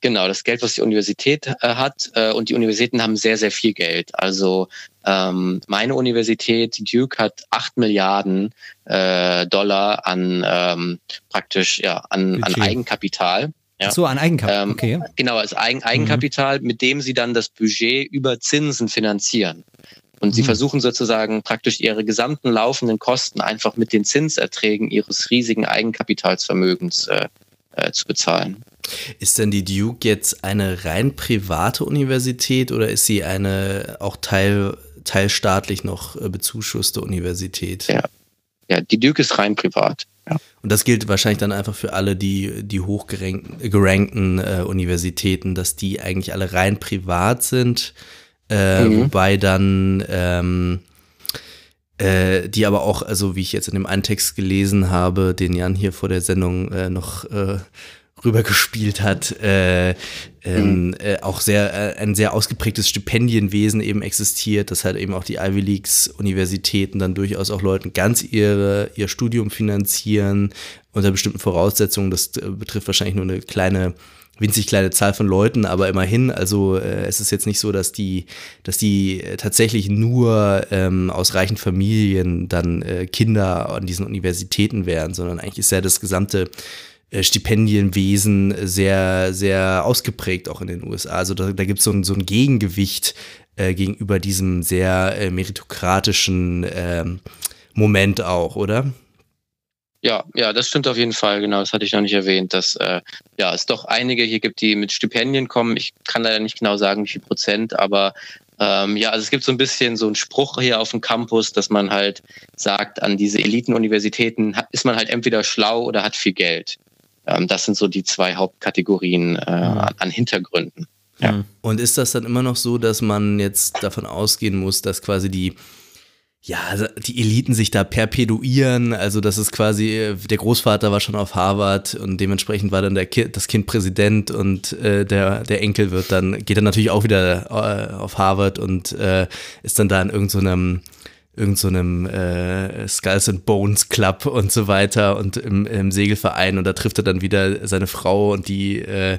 Genau, das Geld, was die Universität äh, hat äh, und die Universitäten haben sehr, sehr viel Geld. Also ähm, meine Universität, Duke, hat acht Milliarden äh, Dollar an ähm, praktisch ja an, an. Eigenkapital. Ja. Ach so, an Eigenkapital. Ähm, okay. Genau, als Eigen Eigenkapital, mit dem sie dann das Budget über Zinsen finanzieren. Und sie Mhm. versuchen sozusagen praktisch ihre gesamten laufenden Kosten einfach mit den Zinserträgen ihres riesigen Eigenkapitalsvermögens äh, äh, zu bezahlen. Ist denn die Duke jetzt eine rein private Universität oder ist sie eine auch teil, teilstaatlich noch äh, bezuschusste Universität? Ja. Ja, die Duke ist rein privat. Ja. Und das gilt wahrscheinlich dann einfach für alle die, die hochgerankten gerankten, äh, Universitäten, dass die eigentlich alle rein privat sind, äh, Mhm. wobei dann ähm, äh, die aber auch, also wie ich jetzt in dem einen Text gelesen habe, den Jan hier vor der Sendung äh, noch äh, rübergespielt hat, äh, ähm, äh, auch sehr äh, ein sehr ausgeprägtes Stipendienwesen eben existiert, dass halt eben auch die Ivy Leagues Universitäten dann durchaus auch Leuten ganz ihre ihr Studium finanzieren unter bestimmten Voraussetzungen. Das äh, betrifft wahrscheinlich nur eine kleine winzig kleine Zahl von Leuten, aber immerhin, also äh, es ist jetzt nicht so, dass die, dass die äh, tatsächlich nur ähm, aus reichen Familien dann äh, Kinder an diesen Universitäten wären, sondern eigentlich ist ja das gesamte Stipendienwesen sehr, sehr ausgeprägt auch in den USA. Also da, da gibt es so ein, so ein Gegengewicht äh, gegenüber diesem sehr äh, meritokratischen ähm, Moment auch, oder? Ja, ja, das stimmt auf jeden Fall. Genau, das hatte ich noch nicht erwähnt, dass äh, ja es doch einige hier gibt, die mit Stipendien kommen. Ich kann leider nicht genau sagen, wie viel Prozent, aber ähm, ja, also es gibt so ein bisschen so einen Spruch hier auf dem Campus, dass man halt sagt, an diese Elitenuniversitäten ist man halt entweder schlau oder hat viel Geld. Ähm, das sind so die zwei Hauptkategorien äh, an, an Hintergründen. Ja. Hm. Und ist das dann immer noch so, dass man jetzt davon ausgehen muss, dass quasi die, ja, also die Eliten sich da perpetuieren? Also, das ist quasi, äh, der Großvater war schon auf Harvard und dementsprechend war dann der kind, das Kind Präsident und äh, der, der Enkel wird dann, geht dann natürlich auch wieder äh, auf Harvard und äh, ist dann da in irgendeinem irgend so einem äh, Skulls and Bones Club und so weiter und im, im, Segelverein und da trifft er dann wieder seine Frau und die äh,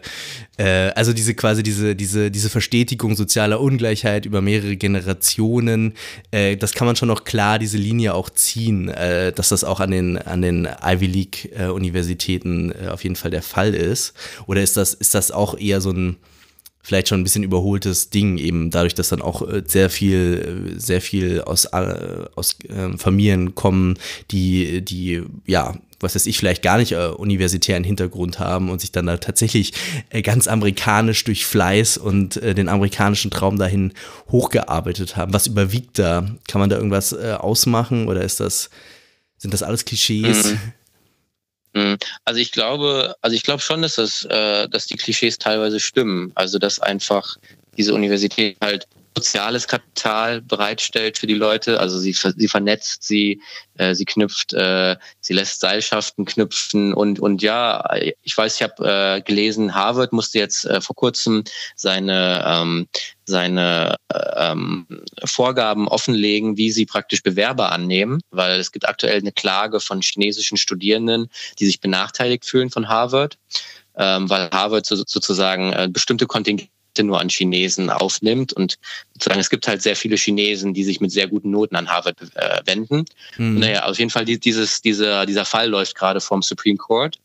äh, also diese quasi diese diese diese Verstetigung sozialer Ungleichheit über mehrere Generationen äh, das kann man schon noch klar diese Linie auch ziehen äh, dass das auch an den an den Ivy League äh, Universitäten auf jeden Fall der Fall ist. Oder ist das ist das auch eher so ein vielleicht schon ein bisschen überholtes Ding, eben dadurch, dass dann auch äh, sehr viel, äh, sehr viel aus, äh, aus ähm, Familien kommen, die, die, ja, was weiß ich, vielleicht gar nicht äh, universitären Hintergrund haben und sich dann da tatsächlich ganz amerikanisch durch Fleiß und den amerikanischen Traum dahin hochgearbeitet haben. Was überwiegt da? Kann man da irgendwas ausmachen oder ist das, sind das alles Klischees? Mhm. Mhm. Also ich glaube, also ich glaube schon, dass das, äh, dass die Klischees teilweise stimmen. Also dass einfach diese Universität halt soziales Kapital bereitstellt für die Leute. Also sie, sie vernetzt sie, äh, sie knüpft, äh, sie lässt Seilschaften knüpfen. Und und ja, ich weiß, ich habe äh, gelesen, Harvard musste jetzt äh, vor kurzem seine ähm, seine äh, ähm, Vorgaben offenlegen, wie sie praktisch Bewerber annehmen, weil es gibt aktuell eine Klage von chinesischen Studierenden, die sich benachteiligt fühlen von Harvard, ähm, weil Harvard so, sozusagen äh, bestimmte Kontingente nur an Chinesen aufnimmt. Und sozusagen es gibt halt sehr viele Chinesen, die sich mit sehr guten Noten an Harvard äh, wenden. Mhm. naja, auf jeden Fall dieses, dieser, dieser Fall läuft gerade vom Supreme Court.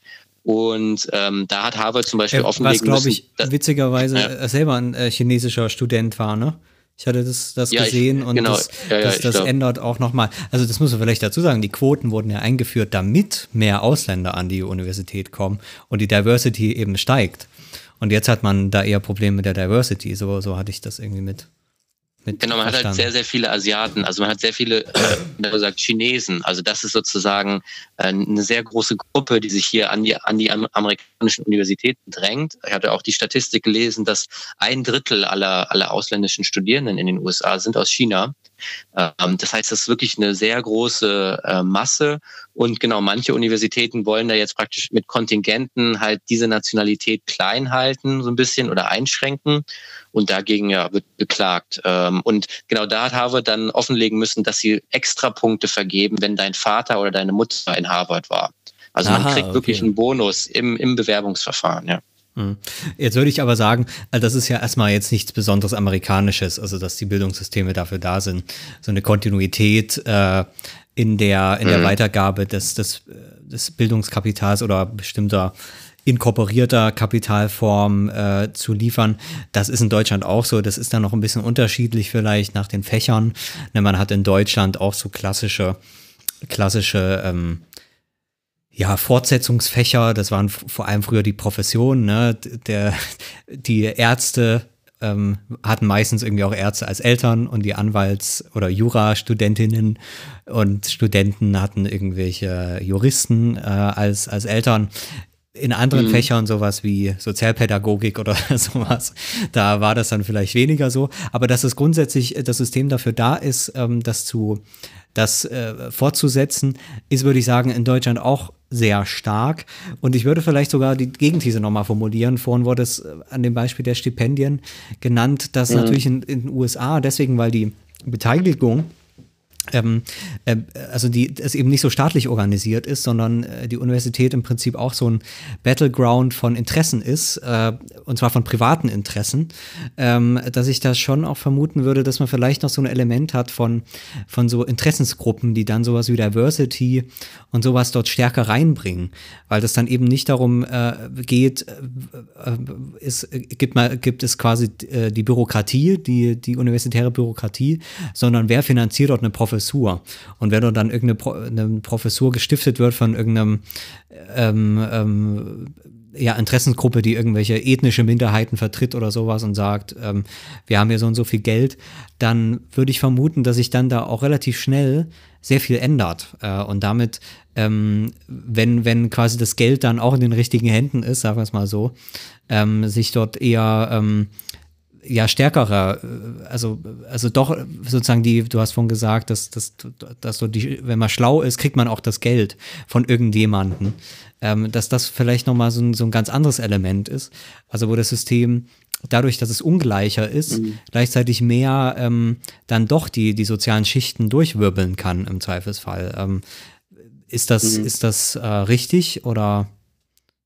Und ähm, da hat Harvard zum Beispiel äh, offenlegen Was, glaube ich, witzigerweise ja. selber ein äh, chinesischer Student war, ne? Ich hatte das, das ja, gesehen ich, und genau. das, ja, ja, das, das ändert auch nochmal. Also das muss man vielleicht dazu sagen, die Quoten wurden ja eingeführt, damit mehr Ausländer an die Universität kommen und die Diversity eben steigt. Und jetzt hat man da eher Probleme mit der Diversity. So, so hatte ich das irgendwie mit. Mit genau, man verstanden. hat halt sehr, sehr viele Asiaten. Also man hat sehr viele, äh, gesagt, Chinesen. Also das ist sozusagen äh, eine sehr große Gruppe, die sich hier an die, an die amerikanischen Universitäten drängt. Ich hatte auch die Statistik gelesen, dass ein Drittel aller, aller ausländischen Studierenden in den USA sind aus China. Ähm, das heißt, das ist wirklich eine sehr große äh, Masse. Und genau, manche Universitäten wollen da jetzt praktisch mit Kontingenten halt diese Nationalität klein halten, so ein bisschen oder einschränken. Und dagegen ja wird beklagt. Ähm, und genau da hat Harvard dann offenlegen müssen, dass sie extra Punkte vergeben, wenn dein Vater oder deine Mutter in Harvard war. Also Aha, man kriegt okay. wirklich einen Bonus im, im Bewerbungsverfahren, ja. Hm. Jetzt würde ich aber sagen, also das ist ja erstmal jetzt nichts besonders Amerikanisches, also dass die Bildungssysteme dafür da sind, so eine Kontinuität äh, in der, in der mhm. Weitergabe des, des, des Bildungskapitals oder bestimmter inkorporierter Kapitalform äh, zu liefern. Das ist in Deutschland auch so. Das ist dann noch ein bisschen unterschiedlich vielleicht nach den Fächern. Ne, man hat in Deutschland auch so klassische, klassische ähm, ja, Fortsetzungsfächer, das waren vor allem früher die Professionen, ne? Der, die Ärzte ähm, hatten meistens irgendwie auch Ärzte als Eltern und die Anwalts- oder Jurastudentinnen und Studenten hatten irgendwelche Juristen äh, als, als Eltern. In anderen mhm. Fächern, sowas wie Sozialpädagogik oder sowas, da war das dann vielleicht weniger so. Aber dass es grundsätzlich das System dafür da ist, ähm, das zu das äh, fortzusetzen, ist, würde ich sagen, in Deutschland auch sehr stark. Und ich würde vielleicht sogar die Gegenthese nochmal formulieren. Vorhin wurde es äh, an dem Beispiel der Stipendien genannt, dass mhm. natürlich in, in den USA, deswegen, weil die Beteiligung ähm, äh, also die es eben nicht so staatlich organisiert ist, sondern äh, die Universität im Prinzip auch so ein Battleground von Interessen ist, äh, und zwar von privaten Interessen, ähm, dass ich das schon auch vermuten würde, dass man vielleicht noch so ein Element hat von, von so Interessensgruppen, die dann sowas wie Diversity und sowas dort stärker reinbringen, weil das dann eben nicht darum äh, geht, äh, es gibt, mal, gibt es quasi äh, die Bürokratie, die, die universitäre Bürokratie, sondern wer finanziert dort eine Professur Professur. Und wenn dann irgendeine Pro Professur gestiftet wird von irgendeinem ähm, ähm, ja, Interessensgruppe, die irgendwelche ethnische Minderheiten vertritt oder sowas und sagt, ähm, wir haben hier so und so viel Geld, dann würde ich vermuten, dass sich dann da auch relativ schnell sehr viel ändert. Äh, und damit, ähm, wenn, wenn quasi das Geld dann auch in den richtigen Händen ist, sagen wir es mal so, ähm, sich dort eher ähm, ja stärkerer, äh, also, also doch sozusagen die, du hast vorhin gesagt, dass, dass, dass so die, wenn man schlau ist, kriegt man auch das Geld von irgendjemanden. Ähm, dass das vielleicht nochmal so ein, so ein ganz anderes Element ist. Also wo das System dadurch, dass es ungleicher ist, mhm. gleichzeitig mehr ähm, dann doch die, die sozialen Schichten durchwirbeln kann im Zweifelsfall. Ähm, ist das, mhm. ist das äh, richtig oder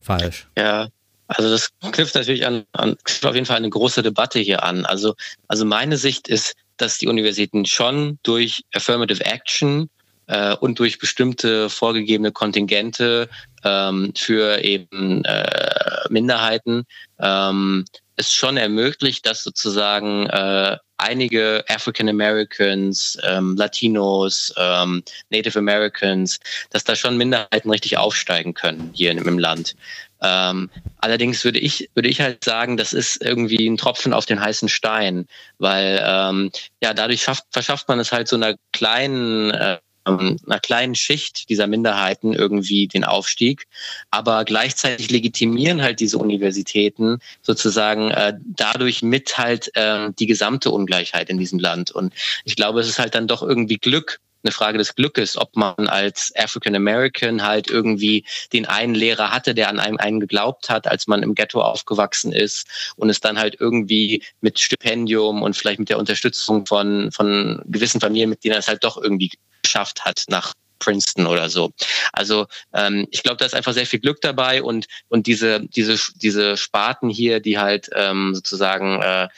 falsch? Ja, also das knüpft natürlich an, an auf jeden Fall eine große Debatte hier an. Also, also meine Sicht ist, dass die Universitäten schon durch Affirmative Action äh, und durch bestimmte vorgegebene Kontingente ähm, für eben äh, Minderheiten ähm, es schon ermöglicht, dass sozusagen äh, einige African Americans, ähm, Latinos, ähm, Native Americans, dass da schon Minderheiten richtig aufsteigen können hier im, im Land. Ähm, allerdings würde ich, würde ich halt sagen, das ist irgendwie ein Tropfen auf den heißen Stein, weil ähm, ja dadurch schafft, verschafft man es halt so einer kleinen äh, einer kleinen Schicht dieser Minderheiten irgendwie den Aufstieg, aber gleichzeitig legitimieren halt diese Universitäten sozusagen äh, dadurch mit halt äh, die gesamte Ungleichheit in diesem Land. Und ich glaube, es ist halt dann doch irgendwie Glück, eine Frage des Glückes, ob man als African American halt irgendwie den einen Lehrer hatte, der an einem einen geglaubt hat, als man im Ghetto aufgewachsen ist und es dann halt irgendwie mit Stipendium und vielleicht mit der Unterstützung von, von gewissen Familienmitgliedern es halt doch irgendwie geschafft hat nach Princeton oder so. Also ähm, ich glaube, da ist einfach sehr viel Glück dabei und und diese diese diese Sparten hier, die halt ähm, sozusagen äh,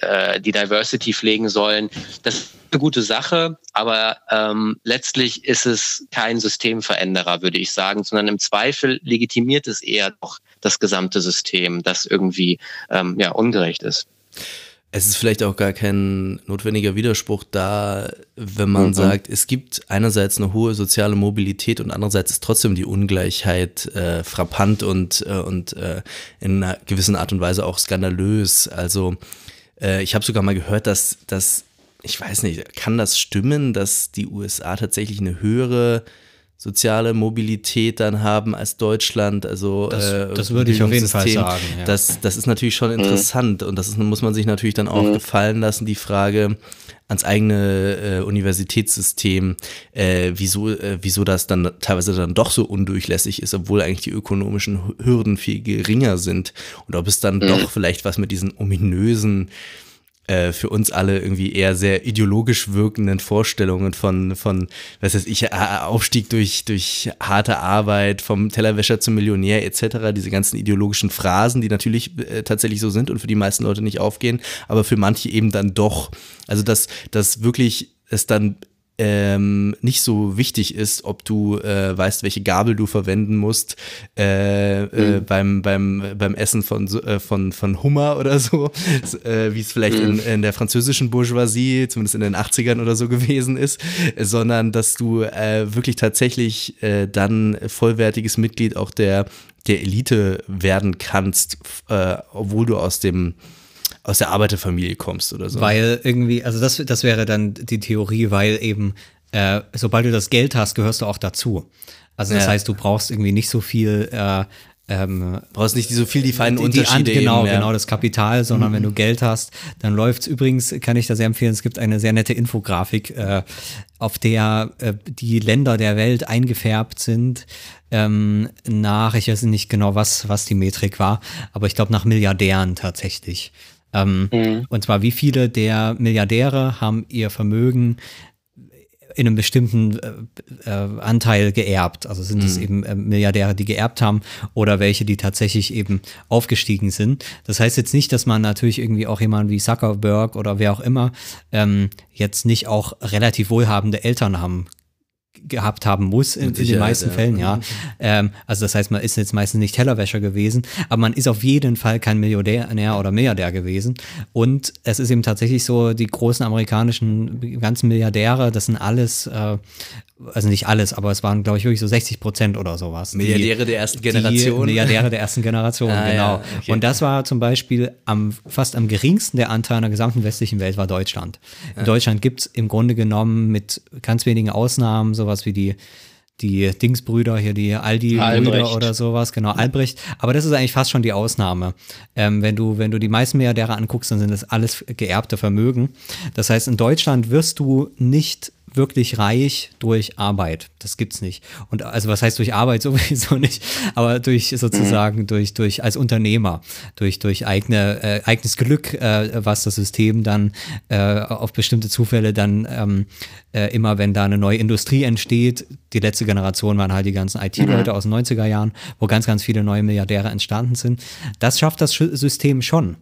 äh, die Diversity pflegen sollen, das ist eine gute Sache, aber ähm, letztlich ist es kein Systemveränderer, würde ich sagen, sondern im Zweifel legitimiert es eher doch das gesamte System, das irgendwie ähm, ja ungerecht ist. Es ist vielleicht auch gar kein notwendiger Widerspruch da, wenn man mhm. sagt, es gibt einerseits eine hohe soziale Mobilität und andererseits ist trotzdem die Ungleichheit äh, frappant und, äh, und äh, in einer gewissen Art und Weise auch skandalös. Also äh, ich habe sogar mal gehört, dass, dass, ich weiß nicht, kann das stimmen, dass die USA tatsächlich eine höhere soziale Mobilität dann haben als Deutschland. Also das, äh, das würde ich auf jeden Fall sagen. Ja. Das, das ist natürlich schon interessant mhm. und das ist, muss man sich natürlich dann auch mhm. gefallen lassen, die Frage ans eigene äh, Universitätssystem, äh, wieso, äh, wieso das dann teilweise dann doch so undurchlässig ist, obwohl eigentlich die ökonomischen Hürden viel geringer sind und ob es dann mhm. doch vielleicht was mit diesen ominösen äh, für uns alle irgendwie eher sehr ideologisch wirkenden Vorstellungen von, von was weiß ich, Aufstieg durch, durch harte Arbeit, vom Tellerwäscher zum Millionär etc., diese ganzen ideologischen Phrasen, die natürlich äh, tatsächlich so sind und für die meisten Leute nicht aufgehen, aber für manche eben dann doch. Also dass, dass wirklich es dann ähm, nicht so wichtig ist, ob du äh, weißt, welche Gabel du verwenden musst äh, äh mhm. äh, beim, beim, beim Essen von, äh, von, von Hummer oder so, äh, wie es vielleicht mhm. in, in der französischen Bourgeoisie, zumindest in den 80ern oder so gewesen ist, sondern dass du wirklich tatsächlich dann vollwertiges Mitglied auch der, der Elite werden kannst, obwohl du aus dem aus der Arbeiterfamilie kommst oder so. Weil irgendwie, also das, das wäre dann die Theorie, weil eben, äh, sobald du das Geld hast, gehörst du auch dazu. Also das ja. heißt, du brauchst irgendwie nicht so viel äh, ähm, brauchst nicht so viel die feinen die, Unterschiede. Die, genau, eben, ja. genau das Kapital, sondern mhm. wenn du Geld hast, dann läuft's. Übrigens kann ich da sehr empfehlen, es gibt eine sehr nette Infografik, äh, auf der äh, die Länder der Welt eingefärbt sind ähm, nach, ich weiß nicht genau, was, was die Metrik war, aber ich glaube nach Milliardären tatsächlich. Ähm, mhm. Und zwar, wie viele der Milliardäre haben ihr Vermögen in einem bestimmten äh, äh, Anteil geerbt. Also sind es mhm. eben äh, Milliardäre, die geerbt haben oder welche, die tatsächlich eben aufgestiegen sind. Das heißt jetzt nicht, dass man natürlich irgendwie auch jemanden wie Zuckerberg oder wer auch immer ähm, jetzt nicht auch relativ wohlhabende Eltern haben gehabt haben muss in, in den meisten ja. Fällen, ja. Mhm. Ähm, also das heißt, man ist jetzt meistens nicht Tellerwäscher gewesen, aber man ist auf jeden Fall kein Millionär oder Milliardär gewesen. Und es ist eben tatsächlich so, die großen amerikanischen ganzen Milliardäre, das sind alles äh, also nicht alles, aber es waren, glaube ich, wirklich so 60 Prozent oder sowas. Milliardäre der ersten Generation. Milliardäre der ersten Generation, ah, genau. Ja, okay. Und das war zum Beispiel am, fast am geringsten der Anteil in der gesamten westlichen Welt war Deutschland. In Deutschland gibt es im Grunde genommen mit ganz wenigen Ausnahmen sowas wie die die Dingsbrüder hier, die Aldi-Brüder oder sowas, genau, Albrecht. Aber das ist eigentlich fast schon die Ausnahme. Ähm, wenn du, wenn du die meisten Milliardäre anguckst, dann sind das alles geerbte Vermögen. Das heißt, in Deutschland wirst du nicht wirklich reich durch Arbeit. Das gibt's nicht. Und also was heißt durch Arbeit sowieso nicht, aber durch sozusagen mhm. durch durch als Unternehmer, durch durch eigene äh, eigenes Glück, äh, was das System dann äh, auf bestimmte Zufälle dann ähm, äh, immer, wenn da eine neue Industrie entsteht. Die letzte Generation waren halt die ganzen IT-Leute mhm. aus den 90er Jahren, wo ganz ganz viele neue Milliardäre entstanden sind. Das schafft das System schon.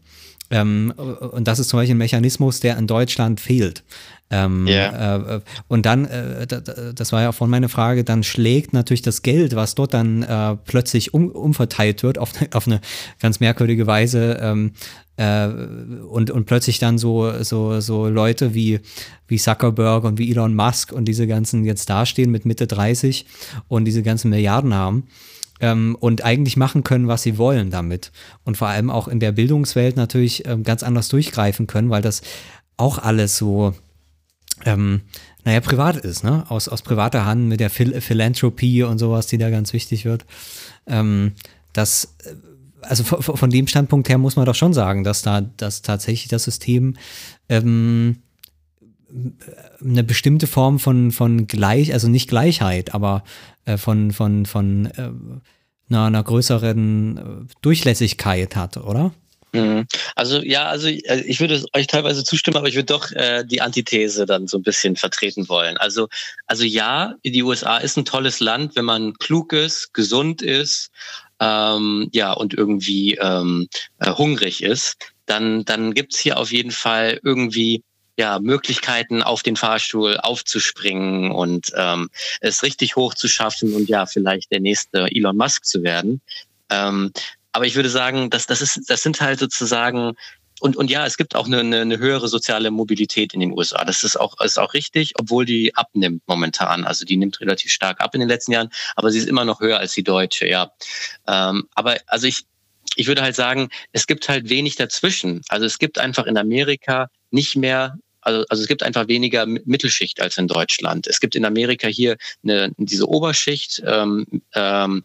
Ähm, und das ist zum Beispiel ein Mechanismus, der in Deutschland fehlt. Ähm, yeah. äh, und dann, äh, das war ja auch von meiner Frage, dann schlägt natürlich das Geld, was dort dann äh, plötzlich um, umverteilt wird, auf, auf eine ganz merkwürdige Weise. Ähm, äh, und, und plötzlich dann so, so, so Leute wie, wie Zuckerberg und wie Elon Musk und diese ganzen jetzt dastehen mit Mitte 30 und diese ganzen Milliarden haben ähm, und eigentlich machen können, was sie wollen damit. Und vor allem auch in der Bildungswelt natürlich ähm, ganz anders durchgreifen können, weil das auch alles so, ähm, naja, privat ist, ne? Aus, aus privater Hand mit der Phil Philanthropie und sowas, die da ganz wichtig wird. Ähm, das, äh, also von, dem Standpunkt her muss man doch schon sagen, dass da, dass tatsächlich das System ähm, eine bestimmte Form von, von Gleich, also nicht Gleichheit, aber äh, von, von, von äh, einer, einer größeren äh, Durchlässigkeit hat, oder? Mhm. Also ja, also ich würde euch teilweise zustimmen, aber ich würde doch äh, die Antithese dann so ein bisschen vertreten wollen. Also, also ja, die USA ist ein tolles Land, wenn man klug ist, gesund ist, ähm, ja und irgendwie ähm, äh, hungrig ist, dann dann gibt's hier auf jeden Fall irgendwie ja, Möglichkeiten auf den Fahrstuhl aufzuspringen und ähm, es richtig hoch zu schaffen und ja, vielleicht der nächste Elon Musk zu werden. Ähm, aber ich würde sagen, dass das ist, das sind halt sozusagen und, und ja, es gibt auch eine, eine, eine höhere soziale Mobilität in den USA. Das ist auch, ist auch richtig, obwohl die abnimmt momentan. Also die nimmt relativ stark ab in den letzten Jahren, aber sie ist immer noch höher als die deutsche, ja. Ähm, aber also ich, ich würde halt sagen, es gibt halt wenig dazwischen. Also es gibt einfach in Amerika nicht mehr also, also es gibt einfach weniger Mittelschicht als in Deutschland. Es gibt in Amerika hier eine, diese Oberschicht ähm, ähm,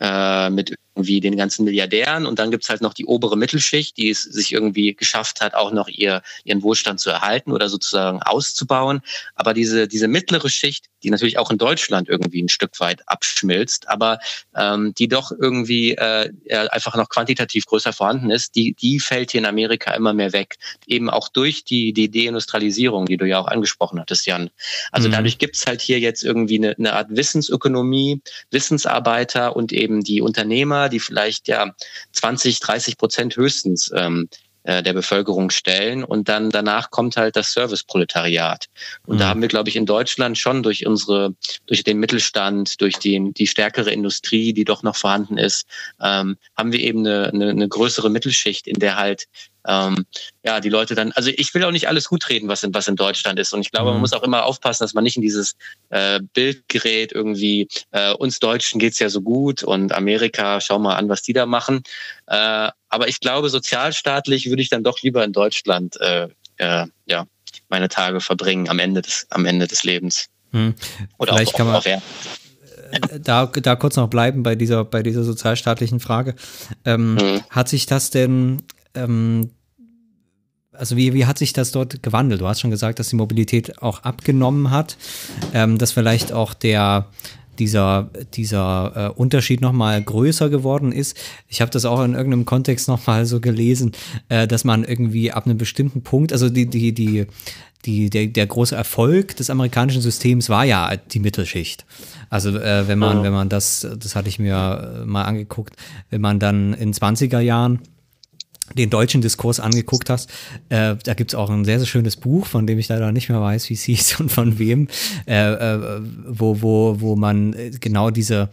äh, mit irgendwie den ganzen Milliardären und dann gibt's halt noch die obere Mittelschicht, die es sich irgendwie geschafft hat, auch noch ihr, ihren Wohlstand zu erhalten oder sozusagen auszubauen. Aber diese, diese mittlere Schicht, die natürlich auch in Deutschland irgendwie ein Stück weit abschmilzt, aber ähm, die doch irgendwie äh, einfach noch quantitativ größer vorhanden ist, die, die fällt hier in Amerika immer mehr weg. Eben auch durch die, die Deindustrialisierung, die du ja auch angesprochen hattest, Jan. Also mhm. dadurch gibt's halt hier jetzt irgendwie eine, eine Art Wissensökonomie, Wissensarbeiter und eben die Unternehmer, die vielleicht ja 20, 30 Prozent höchstens ähm, äh, der Bevölkerung stellen und dann danach kommt halt das Serviceproletariat. Und mhm. da haben wir, glaube ich, in Deutschland schon durch unsere, durch den Mittelstand, durch den, die stärkere Industrie, die doch noch vorhanden ist, ähm, haben wir eben eine, eine, eine größere Mittelschicht, in der halt ähm, ja, die Leute dann, also ich will auch nicht alles gut reden, was in, was in Deutschland ist. Und ich glaube, man mhm. muss auch immer aufpassen, dass man nicht in dieses äh, Bild gerät, irgendwie, äh, uns Deutschen geht's ja so gut und Amerika, schau mal an, was die da machen. Äh, aber ich glaube, sozialstaatlich würde ich dann doch lieber in Deutschland äh, äh, ja, meine Tage verbringen am Ende des, am Ende des Lebens. Hm. Oder Vielleicht auch, kann man, auch, ja äh, da, da kurz noch bleiben bei dieser, bei dieser sozialstaatlichen Frage. Ähm, mhm. Hat sich das denn ähm, also wie, wie hat sich das dort gewandelt? Du hast schon gesagt, dass die Mobilität auch abgenommen hat, ähm, dass vielleicht auch der dieser, dieser äh, Unterschied nochmal größer geworden ist. Ich habe das auch in irgendeinem Kontext nochmal so gelesen, äh, dass man irgendwie ab einem bestimmten Punkt, also die, die, die, die, der, der große Erfolg des amerikanischen Systems war ja die Mittelschicht. Also äh, wenn man, oh. wenn man das, das hatte ich mir äh, mal angeguckt, wenn man dann in 20er Jahren den deutschen Diskurs angeguckt hast, äh, da gibt's auch ein sehr, sehr schönes Buch, von dem ich leider nicht mehr weiß, wie es hieß und von wem, äh, äh, wo, wo, wo man genau diese,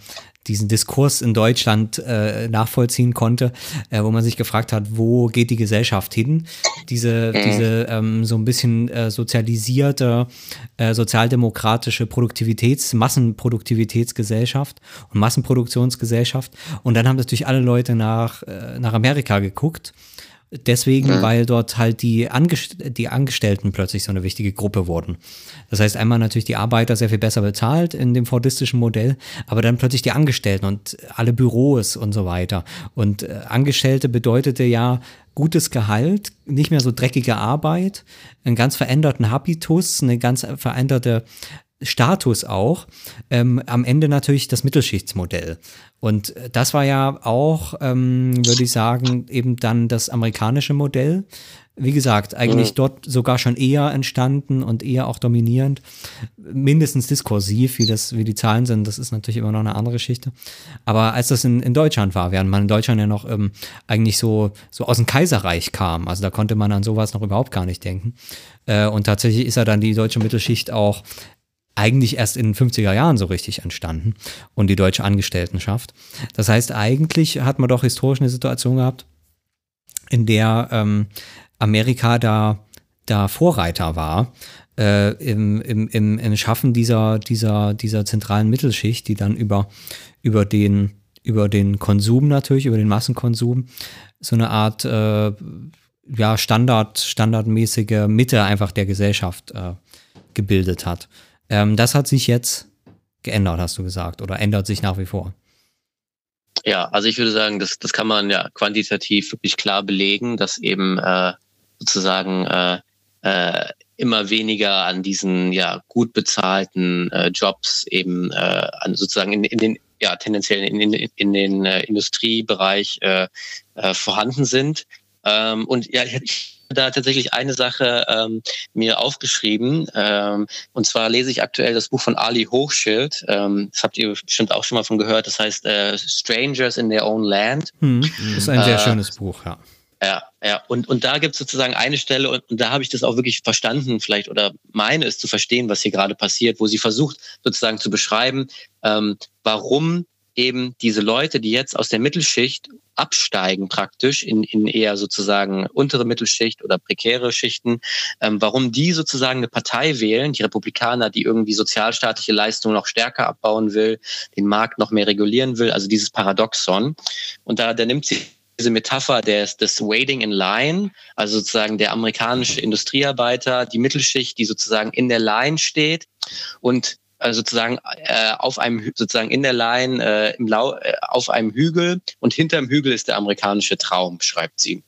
diesen Diskurs in Deutschland äh, nachvollziehen konnte, äh, wo man sich gefragt hat, wo geht die Gesellschaft hin? Diese, mhm. diese ähm, so ein bisschen äh, sozialisierte, äh, sozialdemokratische Produktivitäts-, Massenproduktivitätsgesellschaft und Massenproduktionsgesellschaft. Und dann haben natürlich alle Leute nach, äh, nach Amerika geguckt Deswegen, mhm. weil dort halt die, Angest die Angestellten plötzlich so eine wichtige Gruppe wurden. Das heißt, einmal natürlich die Arbeiter sehr viel besser bezahlt in dem fordistischen Modell, aber dann plötzlich die Angestellten und alle Büros und so weiter. Und äh, Angestellte bedeutete ja gutes Gehalt, nicht mehr so dreckige Arbeit, einen ganz veränderten Habitus, eine ganz veränderte Status auch. Ähm, am Ende natürlich das Mittelschichtsmodell. Und das war ja auch, ähm, würde ich sagen, eben dann das amerikanische Modell. Wie gesagt, eigentlich mhm. dort sogar schon eher entstanden und eher auch dominierend. Mindestens diskursiv, wie, das, wie die Zahlen sind, das ist natürlich immer noch eine andere Geschichte. Aber als das in, in Deutschland war, während man in Deutschland ja noch ähm, eigentlich so, so aus dem Kaiserreich kam, also da konnte man an sowas noch überhaupt gar nicht denken. Äh, und tatsächlich ist ja dann die deutsche Mittelschicht auch eigentlich erst in den 50er Jahren so richtig entstanden und die deutsche Angestelltenschaft. Das heißt, eigentlich hat man doch historisch eine Situation gehabt, in der ähm, Amerika da, da Vorreiter war äh, im, im, im, im Schaffen dieser, dieser, dieser zentralen Mittelschicht, die dann über, über, den, über den Konsum natürlich, über den Massenkonsum, so eine Art äh, ja, Standard, standardmäßige Mitte einfach der Gesellschaft äh, gebildet hat. Ähm, das hat sich jetzt geändert, hast du gesagt, oder ändert sich nach wie vor? Ja, also ich würde sagen, das, das kann man ja quantitativ wirklich klar belegen, dass eben äh, sozusagen äh, äh, immer weniger an diesen ja gut bezahlten äh, Jobs eben äh, an sozusagen in, in den ja tendenziell in, in, in den äh, Industriebereich äh, äh, vorhanden sind. Ähm, und ja, ich, da tatsächlich eine Sache ähm, mir aufgeschrieben. Ähm, und zwar lese ich aktuell das Buch von Ali Hochschild. Ähm, das habt ihr bestimmt auch schon mal von gehört. Das heißt äh, Strangers in Their Own Land. Hm. Das ist ein sehr äh, schönes Buch, ja. Ja, ja. Und, und da gibt es sozusagen eine Stelle, und, und da habe ich das auch wirklich verstanden, vielleicht, oder meine es zu verstehen, was hier gerade passiert, wo sie versucht, sozusagen zu beschreiben, ähm, warum eben diese Leute, die jetzt aus der Mittelschicht absteigen praktisch in, in eher sozusagen untere Mittelschicht oder prekäre Schichten, ähm, warum die sozusagen eine Partei wählen, die Republikaner, die irgendwie sozialstaatliche Leistungen noch stärker abbauen will, den Markt noch mehr regulieren will, also dieses Paradoxon. Und da, da nimmt sie diese Metapher des, des Waiting in Line, also sozusagen der amerikanische Industriearbeiter, die Mittelschicht, die sozusagen in der Line steht und äh, sozusagen äh, auf einem sozusagen in der Line äh, im Lau äh, auf einem Hügel und hinterm Hügel ist der amerikanische Traum, schreibt sie.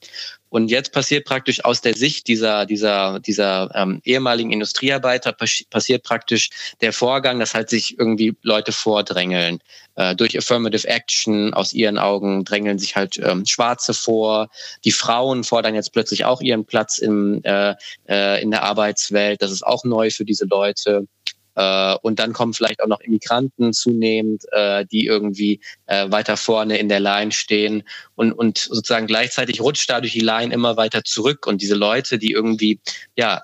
Und jetzt passiert praktisch aus der Sicht dieser, dieser, dieser ähm, ehemaligen Industriearbeiter passiert praktisch der Vorgang, dass halt sich irgendwie Leute vordrängeln. Äh, durch Affirmative Action aus ihren Augen drängeln sich halt ähm, Schwarze vor. Die Frauen fordern jetzt plötzlich auch ihren Platz im, äh, äh, in der Arbeitswelt. Das ist auch neu für diese Leute. Äh, und dann kommen vielleicht auch noch Immigranten zunehmend, äh, die irgendwie äh, weiter vorne in der Line stehen und, und sozusagen gleichzeitig rutscht dadurch die Line immer weiter zurück. Und diese Leute, die irgendwie ja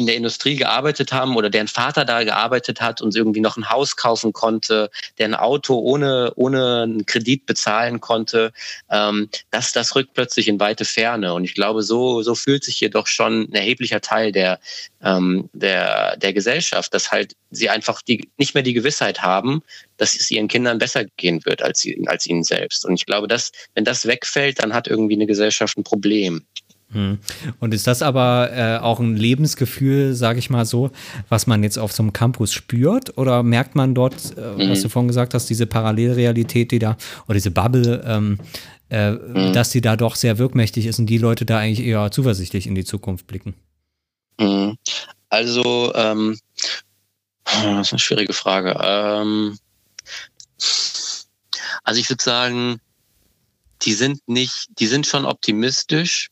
in der Industrie gearbeitet haben oder deren Vater da gearbeitet hat und irgendwie noch ein Haus kaufen konnte, der ein Auto ohne, ohne einen Kredit bezahlen konnte, ähm, das, das rückt plötzlich in weite Ferne. Und ich glaube, so, so fühlt sich hier doch schon ein erheblicher Teil der, ähm, der, der Gesellschaft, dass halt sie einfach die, nicht mehr die Gewissheit haben, dass es ihren Kindern besser gehen wird als, als ihnen selbst. Und ich glaube, dass, wenn das wegfällt, dann hat irgendwie eine Gesellschaft ein Problem. Hm. Und ist das aber äh, auch ein Lebensgefühl, sage ich mal so, was man jetzt auf so einem Campus spürt? Oder merkt man dort, äh, mhm. was du vorhin gesagt hast, diese Parallelrealität, die da, oder diese Bubble, ähm, äh, mhm. dass die da doch sehr wirkmächtig ist und die Leute da eigentlich eher zuversichtlich in die Zukunft blicken? Mhm. Also, ähm, das ist eine schwierige Frage. Ähm, also ich würde sagen, die sind nicht, die sind schon optimistisch,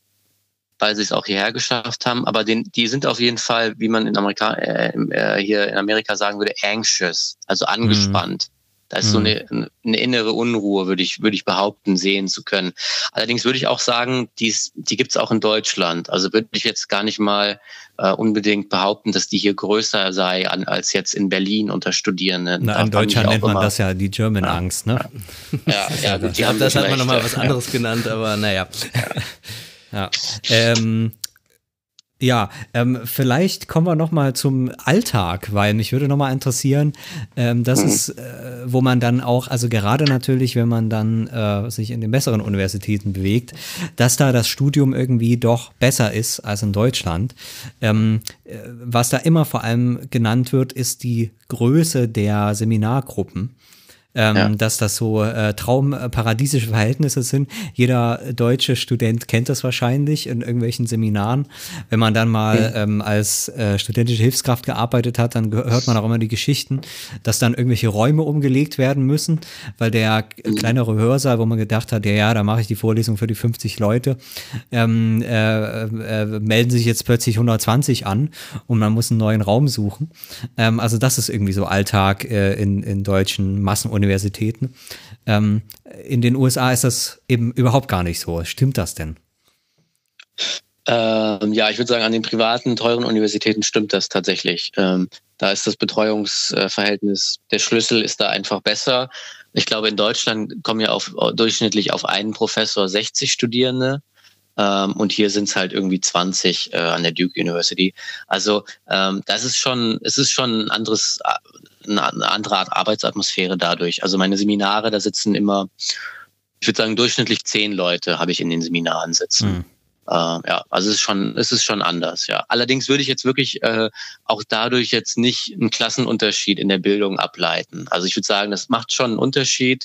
weil sie es auch hierher geschafft haben. Aber den, die sind auf jeden Fall, wie man in Amerika, äh, äh hier in Amerika sagen würde, anxious, also angespannt. Mhm. Da ist so mhm. eine, eine innere Unruhe, würde ich, würde ich behaupten, sehen zu können. Allerdings würde ich auch sagen, dies, die gibt es auch in Deutschland. Also würde ich jetzt gar nicht mal äh, unbedingt behaupten, dass die hier größer sei an, als jetzt in Berlin unter Studierenden. Na, in Deutschland nennt man das ja die German ja. Angst, ne? Ja, ja, gut, die haben das hat man nochmal was anderes genannt, aber naja. Ja. Ähm, Ja, ähm, vielleicht kommen wir noch mal zum Alltag, weil mich würde noch mal interessieren, ähm, das mhm. ist, äh, wo man dann auch, also gerade natürlich, wenn man dann äh, sich in den besseren Universitäten bewegt, dass da das Studium irgendwie doch besser ist als in Deutschland. Ähm, äh, was da immer vor allem genannt wird, ist die Größe der Seminargruppen ähm, ja. dass das so äh, traumparadiesische Verhältnisse sind. Jeder deutsche Student kennt das wahrscheinlich in irgendwelchen Seminaren. Wenn man dann mal ja. ähm, als äh, studentische Hilfskraft gearbeitet hat, dann hört man auch immer die Geschichten, dass dann irgendwelche Räume umgelegt werden müssen, weil der mhm. kleinere Hörsaal, wo man gedacht hat, ja, ja, da mache ich die Vorlesung für die 50 Leute, ähm, äh, äh, melden sich jetzt plötzlich 120 an und man muss einen neuen Raum suchen. Ähm, also das ist irgendwie so Alltag äh, in, in deutschen Massenuniversitäten Universitäten. Ähm, in den USA ist das eben überhaupt gar nicht so. Stimmt das denn? Ähm, ja, ich würde sagen, an den privaten, teuren Universitäten stimmt das tatsächlich. Ähm, da ist das Betreuungsverhältnis, der Schlüssel ist da einfach besser. Ich glaube, in Deutschland kommen ja auf, durchschnittlich auf einen Professor 60 Studierende. Ähm, und hier sind es halt irgendwie 20 äh, an der Duke University. Also ähm, das ist schon, es ist schon ein anderes, eine andere Art Arbeitsatmosphäre dadurch. Also meine Seminare, da sitzen immer, ich würde sagen, durchschnittlich zehn Leute habe ich in den Seminaren sitzen. Mhm. Äh, ja, also es ist schon, es ist schon anders, ja. Allerdings würde ich jetzt wirklich äh, auch dadurch jetzt nicht einen Klassenunterschied in der Bildung ableiten. Also ich würde sagen, das macht schon einen Unterschied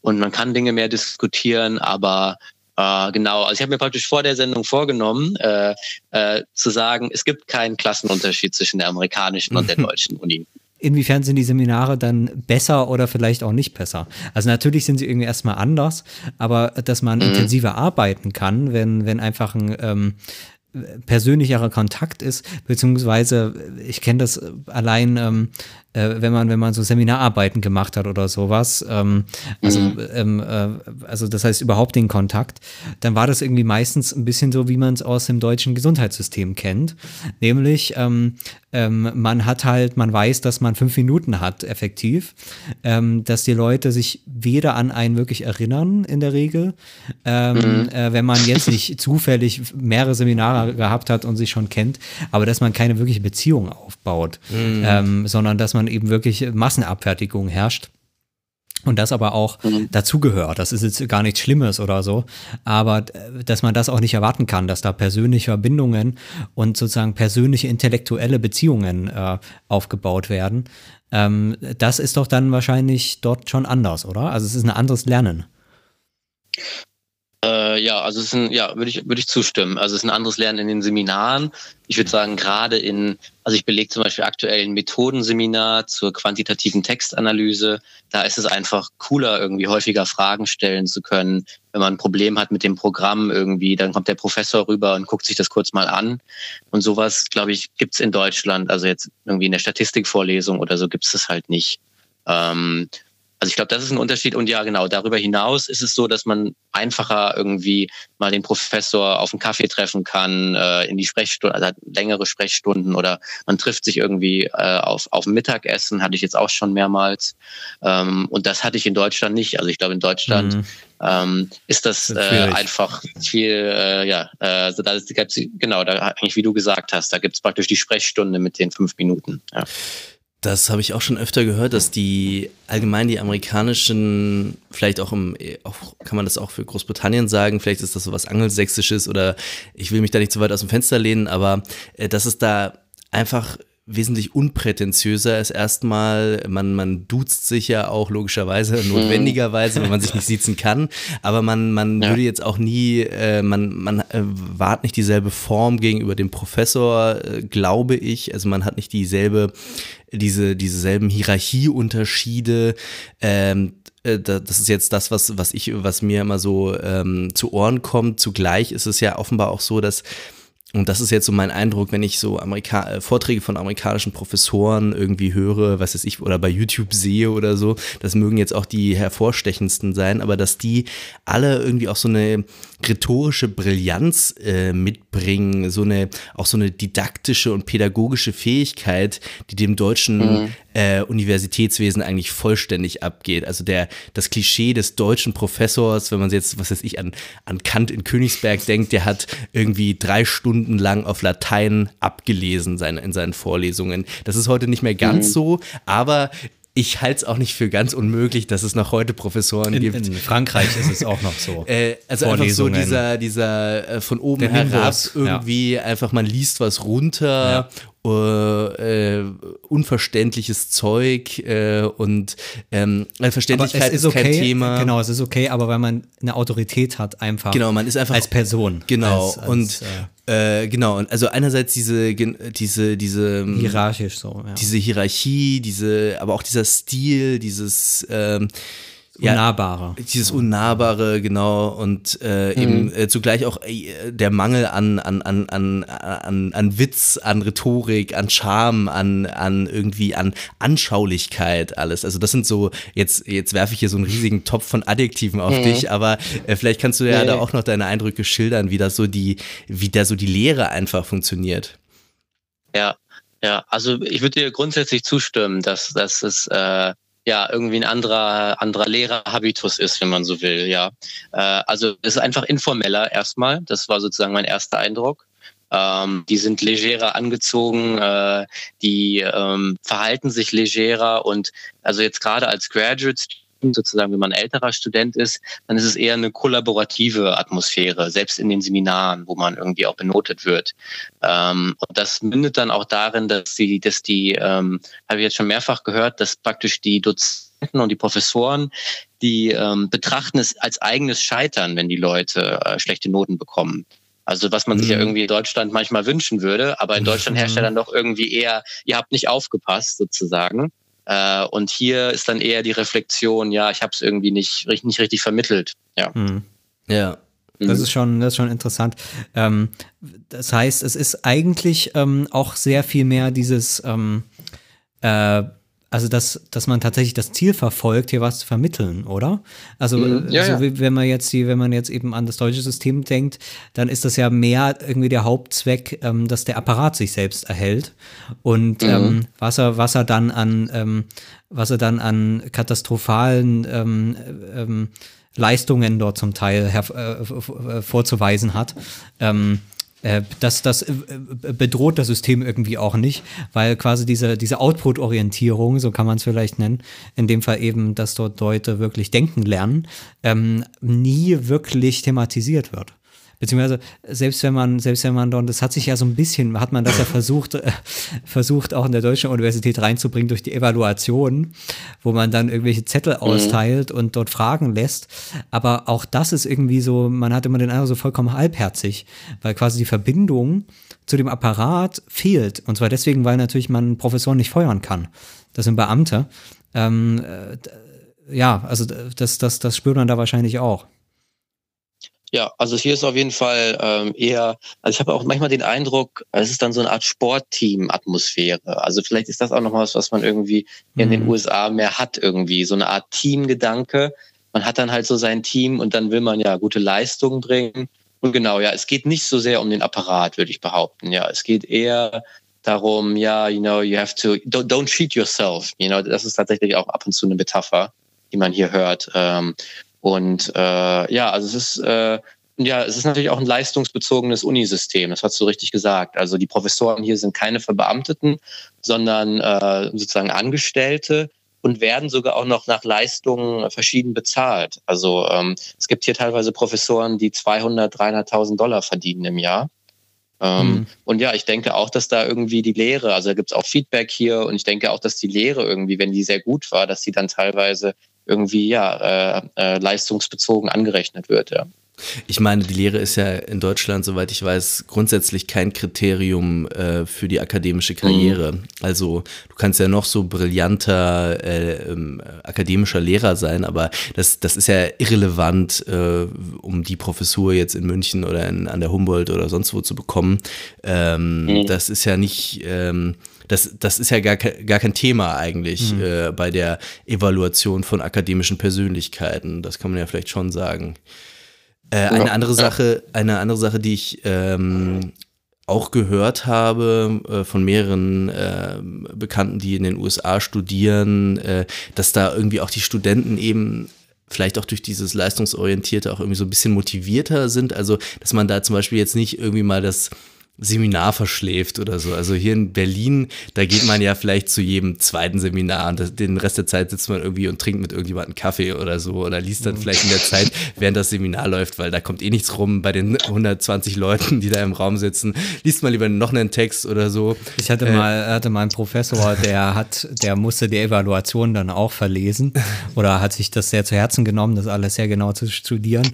und man kann Dinge mehr diskutieren, aber äh, genau, also ich habe mir praktisch vor der Sendung vorgenommen, äh, äh, zu sagen, es gibt keinen Klassenunterschied zwischen der amerikanischen und der deutschen Uni inwiefern sind die Seminare dann besser oder vielleicht auch nicht besser? Also natürlich sind sie irgendwie erstmal anders, aber dass man mhm. intensiver arbeiten kann, wenn, wenn einfach ein ähm, persönlicherer Kontakt ist, beziehungsweise ich kenne das allein ähm, äh, wenn man, wenn man so Seminararbeiten gemacht hat oder sowas, ähm, also, mhm. ähm, äh, also das heißt überhaupt den Kontakt, dann war das irgendwie meistens ein bisschen so, wie man es aus dem deutschen Gesundheitssystem kennt. Nämlich, ähm, ähm, man hat halt, man weiß, dass man fünf Minuten hat, effektiv, ähm, dass die Leute sich weder an einen wirklich erinnern in der Regel, mhm. äh, wenn man jetzt nicht zufällig mehrere Seminare gehabt hat und sich schon kennt, aber dass man keine wirkliche Beziehung aufbaut, mhm. ähm, sondern dass man man eben wirklich Massenabfertigung herrscht. Und das aber auch mhm. dazugehört. Das ist jetzt gar nichts Schlimmes oder so. Aber dass man das auch nicht erwarten kann, dass da persönliche Verbindungen und sozusagen persönliche intellektuelle Beziehungen äh, aufgebaut werden. Ähm, das ist doch dann wahrscheinlich dort schon anders, oder? Also es ist ein anderes Lernen. Äh, ja, also es ist ein, ja, würde ich, würde ich zustimmen. Also es ist ein anderes Lernen in den Seminaren. Ich würde sagen, gerade in, also ich belege zum Beispiel aktuell ein Methodenseminar zur quantitativen Textanalyse. Da ist es einfach cooler, irgendwie häufiger Fragen stellen zu können. Wenn man ein Problem hat mit dem Programm irgendwie, dann kommt der Professor rüber und guckt sich das kurz mal an. Und sowas, glaube ich, gibt's in Deutschland, also jetzt irgendwie in der Statistikvorlesung oder so gibt's das halt nicht. Ähm, also ich glaube, das ist ein Unterschied. Und ja, genau, darüber hinaus ist es so, dass man einfacher irgendwie mal den Professor auf einen Kaffee treffen kann, äh, in die Sprechstunde, also längere Sprechstunden oder man trifft sich irgendwie äh, auf, auf Mittagessen, hatte ich jetzt auch schon mehrmals. Ähm, und das hatte ich in Deutschland nicht. Also ich glaube, in Deutschland mhm. ähm, ist das, äh, einfach viel, äh, ja, äh, also da ist, genau, da eigentlich wie du gesagt hast, da gibt es praktisch die Sprechstunde mit den fünf Minuten. Ja. Das habe ich auch schon öfter gehört, dass die allgemein die amerikanischen, vielleicht auch im, auch, kann man das auch für Großbritannien sagen, vielleicht ist das so was Angelsächsisches oder ich will mich da nicht zu weit aus dem Fenster lehnen, aber äh, dass es da einfach wesentlich unprätentiöser ist erstmal, man, man duzt sich ja auch logischerweise, mhm. notwendigerweise, wenn man sich nicht sitzen kann, aber man, man ja. würde jetzt auch nie, äh, man, man äh, wahrt nicht dieselbe Form gegenüber dem Professor, äh, glaube ich, also man hat nicht dieselbe diese, dieselben Hierarchieunterschiede. Ähm, äh, das ist jetzt das, was, was ich, was mir immer so ähm, zu Ohren kommt. Zugleich ist es ja offenbar auch so, dass und das ist jetzt so mein Eindruck, wenn ich so Amerika äh, Vorträge von amerikanischen Professoren irgendwie höre, was weiß ich, oder bei YouTube sehe oder so, das mögen jetzt auch die hervorstechendsten sein, aber dass die alle irgendwie auch so eine rhetorische Brillanz äh, mitbringen, so eine, auch so eine didaktische und pädagogische Fähigkeit, die dem Deutschen mhm. äh, Universitätswesen eigentlich vollständig abgeht. Also der, das Klischee des deutschen Professors, wenn man jetzt, was weiß ich, an, an Kant in Königsberg denkt, der hat irgendwie drei Stunden lang auf Latein abgelesen seine, in seinen Vorlesungen. Das ist heute nicht mehr ganz mhm. so, aber ich halte es auch nicht für ganz unmöglich, dass es noch heute Professoren in, gibt. In Frankreich ist es auch noch so. äh, also einfach so dieser, dieser äh, von oben Der herab Nimbus, irgendwie ja. einfach, man liest was runter äh, äh, unverständliches Zeug äh, und ähm, Verständlichkeit ist, ist okay, kein Thema. Genau, es ist okay, aber weil man eine Autorität hat, einfach. Genau, man ist einfach als Person. Genau als, als, und äh, genau und also einerseits diese diese diese ähm, hierarchisch so ja. diese Hierarchie, diese aber auch dieser Stil, dieses ähm, Unnahbare. Ja, dieses Unnahbare, genau. Und äh, mhm. eben äh, zugleich auch äh, der Mangel an, an, an, an, an, an Witz, an Rhetorik, an Charme, an, an irgendwie an Anschaulichkeit, alles. Also das sind so, jetzt, jetzt werfe ich hier so einen riesigen Topf von Adjektiven auf mhm. dich, aber äh, vielleicht kannst du ja nee. da auch noch deine Eindrücke schildern, wie das so die, wie da so die Lehre einfach funktioniert. Ja, ja, also ich würde dir grundsätzlich zustimmen, dass, dass es äh, ja irgendwie ein anderer anderer Lehrerhabitus ist, wenn man so will. Ja, äh, also es ist einfach informeller erstmal. Das war sozusagen mein erster Eindruck. Ähm, die sind legerer angezogen, äh, die ähm, verhalten sich legerer und also jetzt gerade als Graduate sozusagen, wenn man älterer Student ist, dann ist es eher eine kollaborative Atmosphäre, selbst in den Seminaren, wo man irgendwie auch benotet wird. Ähm, und das mündet dann auch darin, dass die, dass die, ähm, habe ich jetzt schon mehrfach gehört, dass praktisch die Dozenten und die Professoren, die ähm, betrachten es als eigenes Scheitern, wenn die Leute äh, schlechte Noten bekommen. Also was man sich ja mhm. irgendwie in Deutschland manchmal wünschen würde, aber in Deutschland herrscht ja mhm. dann doch irgendwie eher, ihr habt nicht aufgepasst sozusagen. Äh, und hier ist dann eher die Reflexion, ja, ich habe es irgendwie nicht, nicht richtig vermittelt. Ja. Mhm. Ja. Das mhm. ist schon, das ist schon interessant. Ähm, das heißt, es ist eigentlich ähm, auch sehr viel mehr dieses ähm, äh, also dass, dass man tatsächlich das Ziel verfolgt, hier was zu vermitteln, oder? Also mhm. ja, so ja. wenn man jetzt die, wenn man jetzt eben an das deutsche System denkt, dann ist das ja mehr irgendwie der Hauptzweck, ähm, dass der Apparat sich selbst erhält und mhm. ähm, was er, was er dann an, ähm, was er dann an katastrophalen ähm, ähm, Leistungen dort zum Teil äh, vorzuweisen hat. Ähm, äh, das, das äh, bedroht das System irgendwie auch nicht, weil quasi diese, diese Output-Orientierung, so kann man es vielleicht nennen, in dem Fall eben, dass dort Leute wirklich denken lernen, ähm, nie wirklich thematisiert wird. Beziehungsweise, selbst wenn man, selbst wenn man dort, das hat sich ja so ein bisschen, hat man das ja versucht, äh, versucht auch in der Deutschen Universität reinzubringen durch die Evaluation, wo man dann irgendwelche Zettel mhm. austeilt und dort Fragen lässt. Aber auch das ist irgendwie so, man hat immer den Eindruck, so vollkommen halbherzig, weil quasi die Verbindung zu dem Apparat fehlt. Und zwar deswegen, weil natürlich man Professoren nicht feuern kann. Das sind Beamte. Ähm, äh, ja, also das, das, das spürt man da wahrscheinlich auch. Ja, also hier ist auf jeden Fall ähm, eher, also ich habe auch manchmal den Eindruck, es ist dann so eine Art Sportteam-Atmosphäre. Also vielleicht ist das auch noch was, was man irgendwie mhm. in den mhm. USA mehr hat irgendwie, so eine Art Teamgedanke. Man hat dann halt so sein Team und dann will man ja gute Leistungen bringen. Und genau, ja, es geht nicht so sehr um den Apparat, würde ich behaupten. Ja, es geht eher darum, ja, you know, you have to, don't, don't cheat yourself. You know, das ist tatsächlich auch ab und zu eine Metapher, die man hier hört. Ähm, und äh, ja, also es ist äh, ja, es ist natürlich auch ein leistungsbezogenes Unisystem, das hast du richtig gesagt. Also die Professoren hier sind keine Verbeamteten, sondern äh, sozusagen Angestellte und werden sogar auch noch nach Leistungen verschieden bezahlt. Also ähm, es gibt hier teilweise Professoren, die 200, 300.000 Dollar verdienen im Jahr. Ähm, mhm. Und ja, ich denke auch, dass da irgendwie die Lehre, also da gibt es auch Feedback hier und ich denke auch, dass die Lehre irgendwie, wenn die sehr gut war, dass die dann teilweise irgendwie ja äh, äh, leistungsbezogen angerechnet wird. Ja. Ich meine, die Lehre ist ja in Deutschland, soweit ich weiß, grundsätzlich kein Kriterium äh, für die akademische Karriere. Mhm. Also du kannst ja noch so brillanter äh, ähm, akademischer Lehrer sein, aber das, das ist ja irrelevant, äh, um die Professur jetzt in München oder in, an der Humboldt oder sonst wo zu bekommen. Ähm, mhm. Das ist ja nicht ähm, das, das ist ja gar, gar kein Thema eigentlich mhm. äh, bei der Evaluation von akademischen Persönlichkeiten. Das kann man ja vielleicht schon sagen. Äh, eine andere Sache, eine andere Sache, die ich ähm, auch gehört habe äh, von mehreren äh, Bekannten, die in den USA studieren, äh, dass da irgendwie auch die Studenten eben vielleicht auch durch dieses Leistungsorientierte auch irgendwie so ein bisschen motivierter sind. Also, dass man da zum Beispiel jetzt nicht irgendwie mal das Seminar verschläft oder so. Also hier in Berlin, da geht man ja vielleicht zu jedem zweiten Seminar und den Rest der Zeit sitzt man irgendwie und trinkt mit irgendjemandem Kaffee oder so oder liest dann vielleicht in der Zeit, während das Seminar läuft, weil da kommt eh nichts rum bei den 120 Leuten, die da im Raum sitzen. Liest man lieber noch einen Text oder so. Ich hatte äh, mal, hatte mal einen Professor, der hat, der musste die Evaluation dann auch verlesen oder hat sich das sehr zu Herzen genommen, das alles sehr genau zu studieren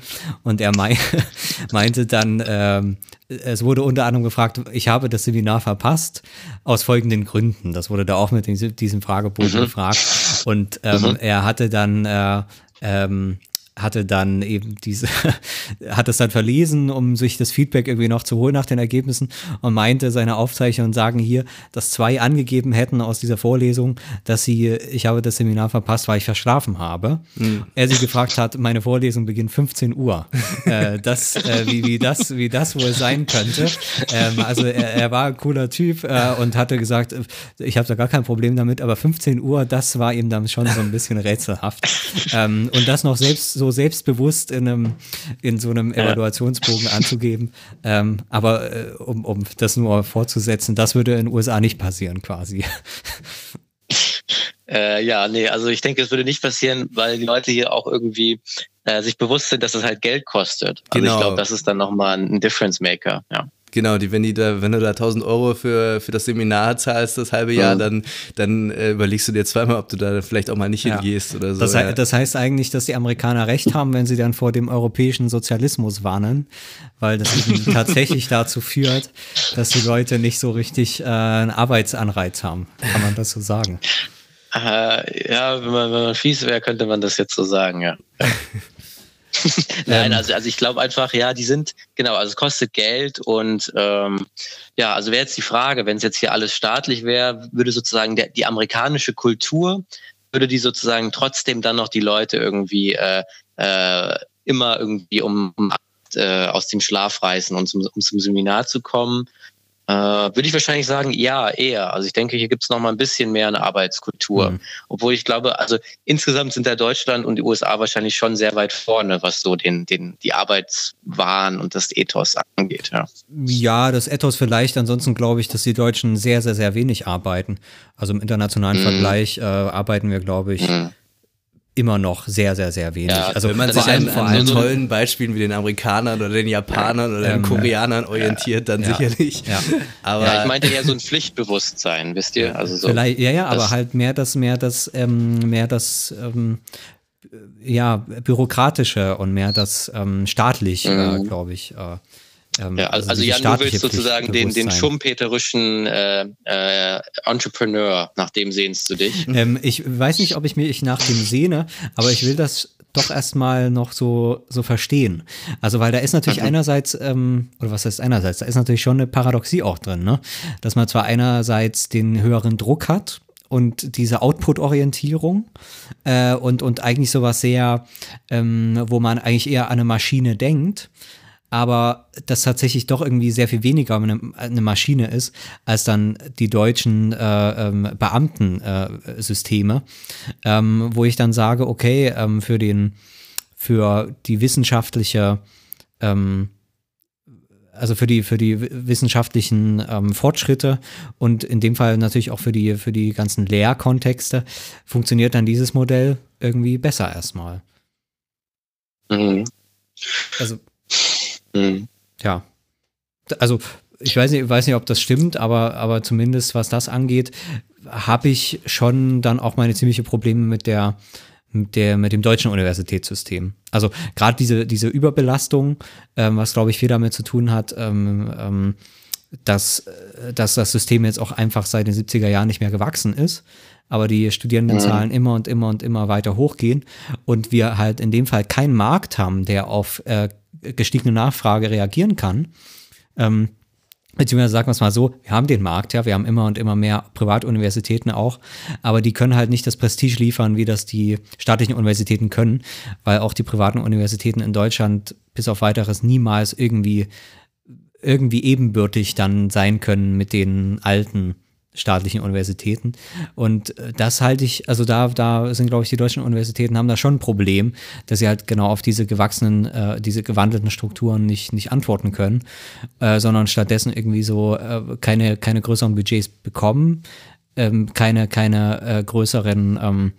und er meinte dann, ähm, es wurde unter anderem gefragt, ich habe das Seminar verpasst, aus folgenden Gründen. Das wurde da auch mit diesem Fragebogen mhm. gefragt. Und ähm, mhm. er hatte dann äh, ähm, hatte dann eben diese, hat es dann verlesen, um sich das Feedback irgendwie noch zu holen nach den Ergebnissen und meinte, seine Aufzeichnungen sagen hier, dass zwei angegeben hätten aus dieser Vorlesung, dass sie, ich habe das Seminar verpasst, weil ich verschlafen habe. Mhm. Er sie gefragt hat, meine Vorlesung beginnt 15 Uhr. äh, das, äh, wie, wie, das, wie das wohl sein könnte. Ähm, also er, er, war ein cooler Typ äh, und hatte gesagt, ich habe da gar kein Problem damit, aber 15 Uhr, das war ihm dann schon so ein bisschen rätselhaft. Ähm, und das noch selbst so so selbstbewusst in, einem, in so einem Evaluationsbogen anzugeben. Ähm, aber äh, um, um das nur fortzusetzen, das würde in den USA nicht passieren quasi. Äh, ja, nee, also ich denke, es würde nicht passieren, weil die Leute hier auch irgendwie äh, sich bewusst sind, dass es halt Geld kostet. Also genau. ich glaube, das ist dann nochmal ein Difference Maker, ja. Genau, die, wenn, die da, wenn du da 1000 Euro für, für das Seminar zahlst, das halbe Jahr, mhm. dann, dann äh, überlegst du dir zweimal, ob du da vielleicht auch mal nicht ja. hingehst oder so. Das, ja. das, heißt eigentlich, dass die Amerikaner recht haben, wenn sie dann vor dem europäischen Sozialismus warnen, weil das eben tatsächlich dazu führt, dass die Leute nicht so richtig äh, einen Arbeitsanreiz haben. Kann man das so sagen? Äh, ja, wenn man, wenn man fies wäre, könnte man das jetzt so sagen, ja. Nein, ähm. also, also ich glaube einfach, ja, die sind, genau, also es kostet Geld und ähm, ja, also wäre jetzt die Frage, wenn es jetzt hier alles staatlich wäre, würde sozusagen der, die amerikanische Kultur, würde die sozusagen trotzdem dann noch die Leute irgendwie äh, äh, immer irgendwie um, um äh, aus dem Schlaf reißen und zum, um zum Seminar zu kommen. Äh, würde ich wahrscheinlich sagen, ja, eher. Also ich denke, hier gibt es noch mal ein bisschen mehr eine Arbeitskultur. Mhm. Obwohl ich glaube, also insgesamt sind da Deutschland und die USA wahrscheinlich schon sehr weit vorne, was so den, den, die Arbeitswahn und das Ethos angeht. Ja. ja, das Ethos vielleicht. Ansonsten glaube ich, dass die Deutschen sehr, sehr, sehr wenig arbeiten. Also im internationalen mhm. Vergleich äh, arbeiten wir, glaube ich, mhm immer noch sehr, sehr, sehr wenig. Ja, also wenn man sich an, an so tollen Beispielen wie den Amerikanern oder den Japanern oder den ähm, Koreanern orientiert, dann ja, sicherlich. Ja. Aber ja, ich meinte eher so ein Pflichtbewusstsein, wisst ihr? Also so. Vielleicht, ja, ja, aber halt mehr das, mehr das, ähm, mehr das, ähm, ja, bürokratische und mehr das ähm, staatlich, äh, mhm. äh, glaube ich. Äh, ähm, ja, also, also Jan, du willst sozusagen den, den schumpeterischen äh, äh, Entrepreneur, nach dem sehnst du dich? Ähm, ich weiß nicht, ob ich mich nach dem sehne, aber ich will das doch erstmal noch so, so verstehen. Also, weil da ist natürlich mhm. einerseits, ähm, oder was heißt einerseits, da ist natürlich schon eine Paradoxie auch drin, ne? Dass man zwar einerseits den höheren Druck hat, und diese Output-Orientierung äh, und, und eigentlich sowas sehr, ähm, wo man eigentlich eher an eine Maschine denkt, aber das tatsächlich doch irgendwie sehr viel weniger eine, eine Maschine ist, als dann die deutschen äh, ähm, Beamtensysteme, äh, ähm, wo ich dann sage, okay, ähm, für den, für die wissenschaftliche, ähm, also für die, für die wissenschaftlichen ähm, Fortschritte und in dem Fall natürlich auch für die, für die ganzen Lehrkontexte, funktioniert dann dieses Modell irgendwie besser erstmal. Mhm. Also Mhm. Ja. Also ich weiß nicht, weiß nicht, ob das stimmt, aber, aber zumindest was das angeht, habe ich schon dann auch meine ziemliche Probleme mit der, mit der, mit dem deutschen Universitätssystem. Also gerade diese, diese Überbelastung, ähm, was glaube ich viel damit zu tun hat, ähm, ähm, dass, dass das System jetzt auch einfach seit den 70er Jahren nicht mehr gewachsen ist, aber die Studierendenzahlen mhm. immer und immer und immer weiter hochgehen und wir halt in dem Fall keinen Markt haben, der auf äh, gestiegene Nachfrage reagieren kann. Ähm, beziehungsweise sagen wir es mal so, wir haben den Markt, ja, wir haben immer und immer mehr Privatuniversitäten auch, aber die können halt nicht das Prestige liefern, wie das die staatlichen Universitäten können, weil auch die privaten Universitäten in Deutschland bis auf weiteres niemals irgendwie irgendwie ebenbürtig dann sein können mit den alten staatlichen Universitäten. Und äh, das halte ich, also da, da sind, glaube ich, die deutschen Universitäten haben da schon ein Problem, dass sie halt genau auf diese gewachsenen, äh, diese gewandelten Strukturen nicht, nicht antworten können, äh, sondern stattdessen irgendwie so äh, keine, keine größeren Budgets bekommen, ähm, keine, keine äh, größeren ähm,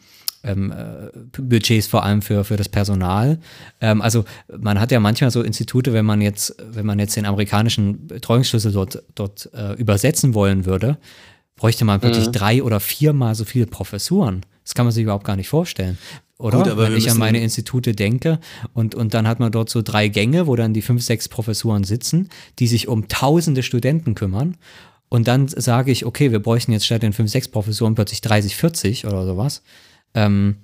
ähm, äh, Budgets vor allem für, für das Personal. Ähm, also man hat ja manchmal so Institute, wenn man jetzt, wenn man jetzt den amerikanischen Betreuungsschlüssel dort, dort äh, übersetzen wollen würde, bräuchte man wirklich mhm. drei oder viermal so viele Professuren. Das kann man sich überhaupt gar nicht vorstellen. Oder? Gut, Wenn ich an meine Institute denke und, und dann hat man dort so drei Gänge, wo dann die fünf, sechs Professuren sitzen, die sich um tausende Studenten kümmern. Und dann sage ich, okay, wir bräuchten jetzt statt den fünf, sechs Professuren plötzlich 30, 40 oder sowas. Ähm,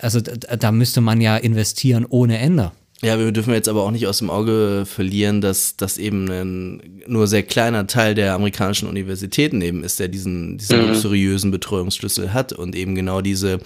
also da, da müsste man ja investieren ohne Ende. Ja, wir dürfen jetzt aber auch nicht aus dem Auge verlieren, dass das eben ein nur sehr kleiner Teil der amerikanischen Universitäten eben ist, der diesen, diesen mhm. luxuriösen Betreuungsschlüssel hat und eben genau diese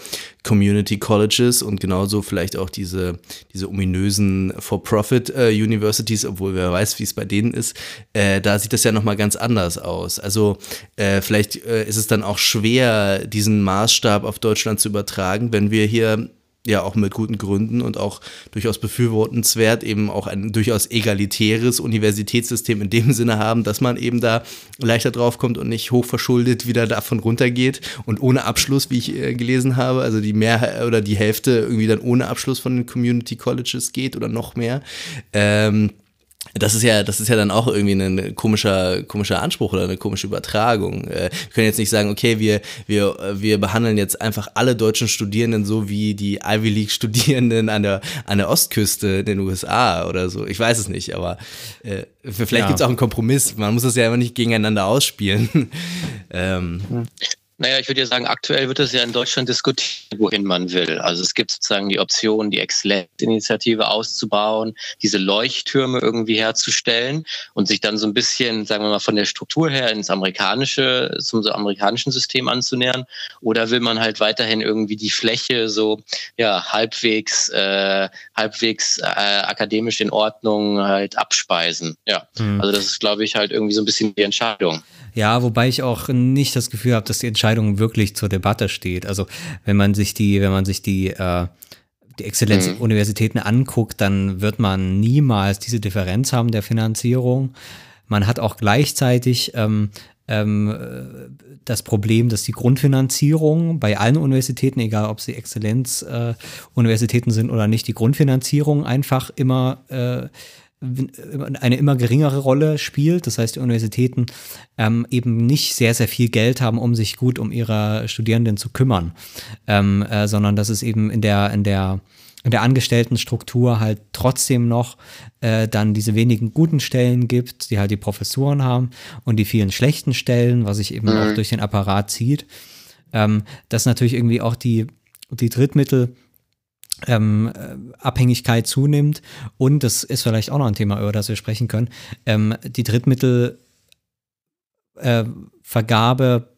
Community Colleges und genauso vielleicht auch diese, diese ominösen For-Profit äh, Universities, obwohl wer weiß, wie es bei denen ist, äh, da sieht das ja nochmal ganz anders aus. Also äh, vielleicht äh, ist es dann auch schwer, diesen Maßstab auf Deutschland zu übertragen, wenn wir hier ja auch mit guten Gründen und auch durchaus befürwortenswert eben auch ein durchaus egalitäres Universitätssystem in dem Sinne haben, dass man eben da leichter draufkommt und nicht hochverschuldet wieder davon runtergeht und ohne Abschluss, wie ich äh, gelesen habe, also die Mehrheit oder die Hälfte irgendwie dann ohne Abschluss von den Community Colleges geht oder noch mehr. Ähm, das ist ja, das ist ja dann auch irgendwie ein komischer, komischer Anspruch oder eine komische Übertragung. Äh, wir können jetzt nicht sagen, okay, wir, wir, wir behandeln jetzt einfach alle deutschen Studierenden so wie die Ivy League Studierenden an der, an der Ostküste in den USA oder so. Ich weiß es nicht, aber äh, vielleicht ja. gibt es auch einen Kompromiss. Man muss das ja immer nicht gegeneinander ausspielen. ähm, naja, ich würde ja sagen, aktuell wird es ja in Deutschland diskutiert, wohin man will. Also es gibt sozusagen die Option, die Exzellenzinitiative auszubauen, diese Leuchttürme irgendwie herzustellen und sich dann so ein bisschen, sagen wir mal, von der Struktur her ins amerikanische, zum so amerikanischen System anzunähern. Oder will man halt weiterhin irgendwie die Fläche so ja halbwegs, äh, halbwegs äh, akademisch in Ordnung halt abspeisen. Ja, mhm. also das ist, glaube ich, halt irgendwie so ein bisschen die Entscheidung. Ja, wobei ich auch nicht das Gefühl habe, dass die Entscheidung wirklich zur Debatte steht. Also wenn man sich die, wenn man sich die, äh, die Exzellenzuniversitäten mhm. anguckt, dann wird man niemals diese Differenz haben der Finanzierung. Man hat auch gleichzeitig ähm, ähm, das Problem, dass die Grundfinanzierung bei allen Universitäten, egal ob sie Exzellenzuniversitäten äh, sind oder nicht, die Grundfinanzierung einfach immer äh, eine immer geringere Rolle spielt. Das heißt, die Universitäten ähm, eben nicht sehr, sehr viel Geld haben, um sich gut um ihre Studierenden zu kümmern, ähm, äh, sondern dass es eben in der, in der, in der Angestelltenstruktur halt trotzdem noch äh, dann diese wenigen guten Stellen gibt, die halt die Professuren haben und die vielen schlechten Stellen, was sich eben mhm. auch durch den Apparat zieht. Ähm, dass natürlich irgendwie auch die, die Drittmittel ähm, äh, Abhängigkeit zunimmt und das ist vielleicht auch noch ein Thema, über das wir sprechen können, ähm, die Drittmittelvergabe äh,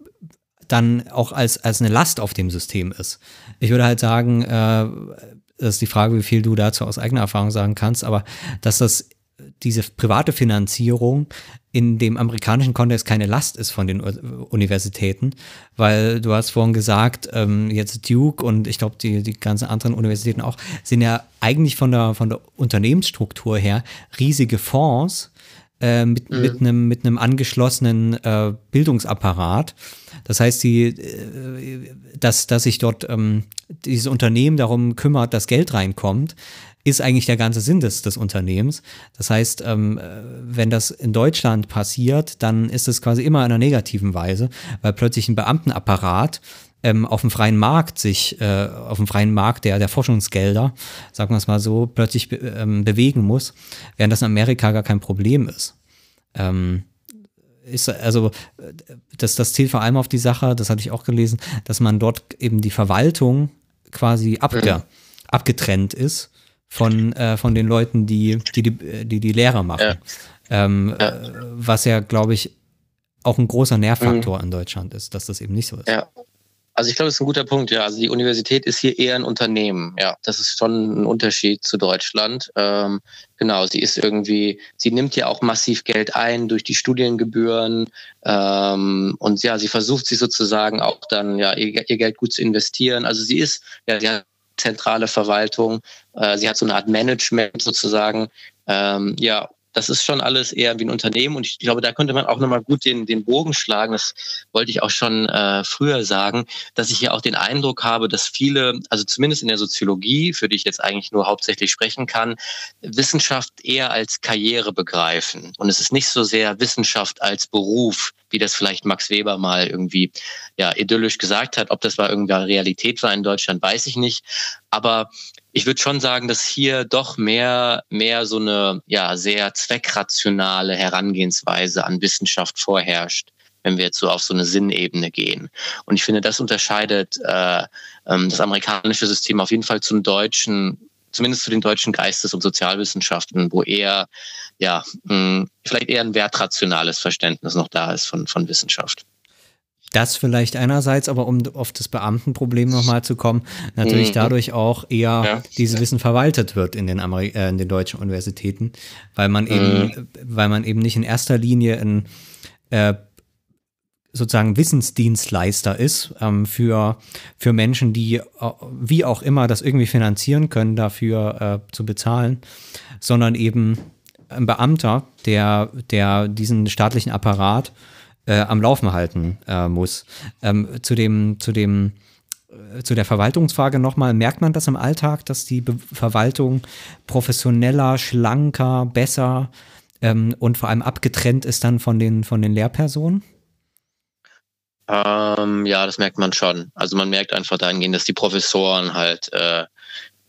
dann auch als, als eine Last auf dem System ist. Ich würde halt sagen, äh, das ist die Frage, wie viel du dazu aus eigener Erfahrung sagen kannst, aber dass das diese private Finanzierung in dem amerikanischen Kontext keine Last ist von den Universitäten, weil du hast vorhin gesagt, ähm, jetzt Duke und ich glaube die, die ganzen anderen Universitäten auch, sind ja eigentlich von der, von der Unternehmensstruktur her riesige Fonds äh, mit, mhm. mit, einem, mit einem angeschlossenen äh, Bildungsapparat. Das heißt, die, äh, dass, dass sich dort ähm, dieses Unternehmen darum kümmert, dass Geld reinkommt, ist eigentlich der ganze Sinn des, des Unternehmens. Das heißt, ähm, äh, wenn das in Deutschland passiert, dann ist es quasi immer in einer negativen Weise, weil plötzlich ein Beamtenapparat ähm, auf dem freien Markt sich, äh, auf dem freien Markt der, der Forschungsgelder, sagen wir es mal so, plötzlich be ähm, bewegen muss, während das in Amerika gar kein Problem ist. Ähm, ist also das, das zielt vor allem auf die Sache, das hatte ich auch gelesen, dass man dort eben die Verwaltung quasi abge, abgetrennt ist von, äh, von den Leuten, die die, die, die, die Lehre machen. Ja. Ähm, ja. Was ja, glaube ich, auch ein großer Nährfaktor mhm. in Deutschland ist, dass das eben nicht so ist. Ja. also ich glaube, das ist ein guter Punkt, ja. Also die Universität ist hier eher ein Unternehmen, ja. Das ist schon ein Unterschied zu Deutschland. Ähm, genau, sie ist irgendwie, sie nimmt ja auch massiv Geld ein durch die Studiengebühren ähm, und ja, sie versucht sie sozusagen auch dann ja ihr, ihr Geld gut zu investieren. Also sie ist, ja, sie hat zentrale Verwaltung, äh, sie hat so eine Art Management sozusagen. Ähm, ja, das ist schon alles eher wie ein Unternehmen und ich glaube, da könnte man auch nochmal gut den, den Bogen schlagen. Das wollte ich auch schon äh, früher sagen, dass ich hier auch den Eindruck habe, dass viele, also zumindest in der Soziologie, für die ich jetzt eigentlich nur hauptsächlich sprechen kann, Wissenschaft eher als Karriere begreifen. Und es ist nicht so sehr Wissenschaft als Beruf, wie das vielleicht Max Weber mal irgendwie ja idyllisch gesagt hat. Ob das mal irgendwie Realität war in Deutschland, weiß ich nicht. Aber ich würde schon sagen, dass hier doch mehr, mehr so eine ja, sehr zweckrationale Herangehensweise an Wissenschaft vorherrscht wenn wir jetzt so auf so eine Sinnebene gehen. Und ich finde, das unterscheidet äh, ähm, das amerikanische System auf jeden Fall zum deutschen, zumindest zu den deutschen Geistes- und Sozialwissenschaften, wo eher, ja, mh, vielleicht eher ein wertrationales Verständnis noch da ist von, von Wissenschaft. Das vielleicht einerseits, aber um auf das Beamtenproblem nochmal zu kommen, natürlich mhm. dadurch auch eher ja. dieses Wissen verwaltet wird in den, Ameri äh, in den deutschen Universitäten, weil man eben, mhm. weil man eben nicht in erster Linie in äh, sozusagen Wissensdienstleister ist ähm, für, für Menschen, die äh, wie auch immer das irgendwie finanzieren können, dafür äh, zu bezahlen, sondern eben ein Beamter, der, der diesen staatlichen Apparat äh, am Laufen halten äh, muss. Ähm, zu dem, zu dem äh, zu der Verwaltungsfrage nochmal, merkt man das im Alltag, dass die Be Verwaltung professioneller, schlanker, besser ähm, und vor allem abgetrennt ist dann von den, von den Lehrpersonen? Ähm, ja, das merkt man schon. Also man merkt einfach dahingehend, dass die Professoren halt äh,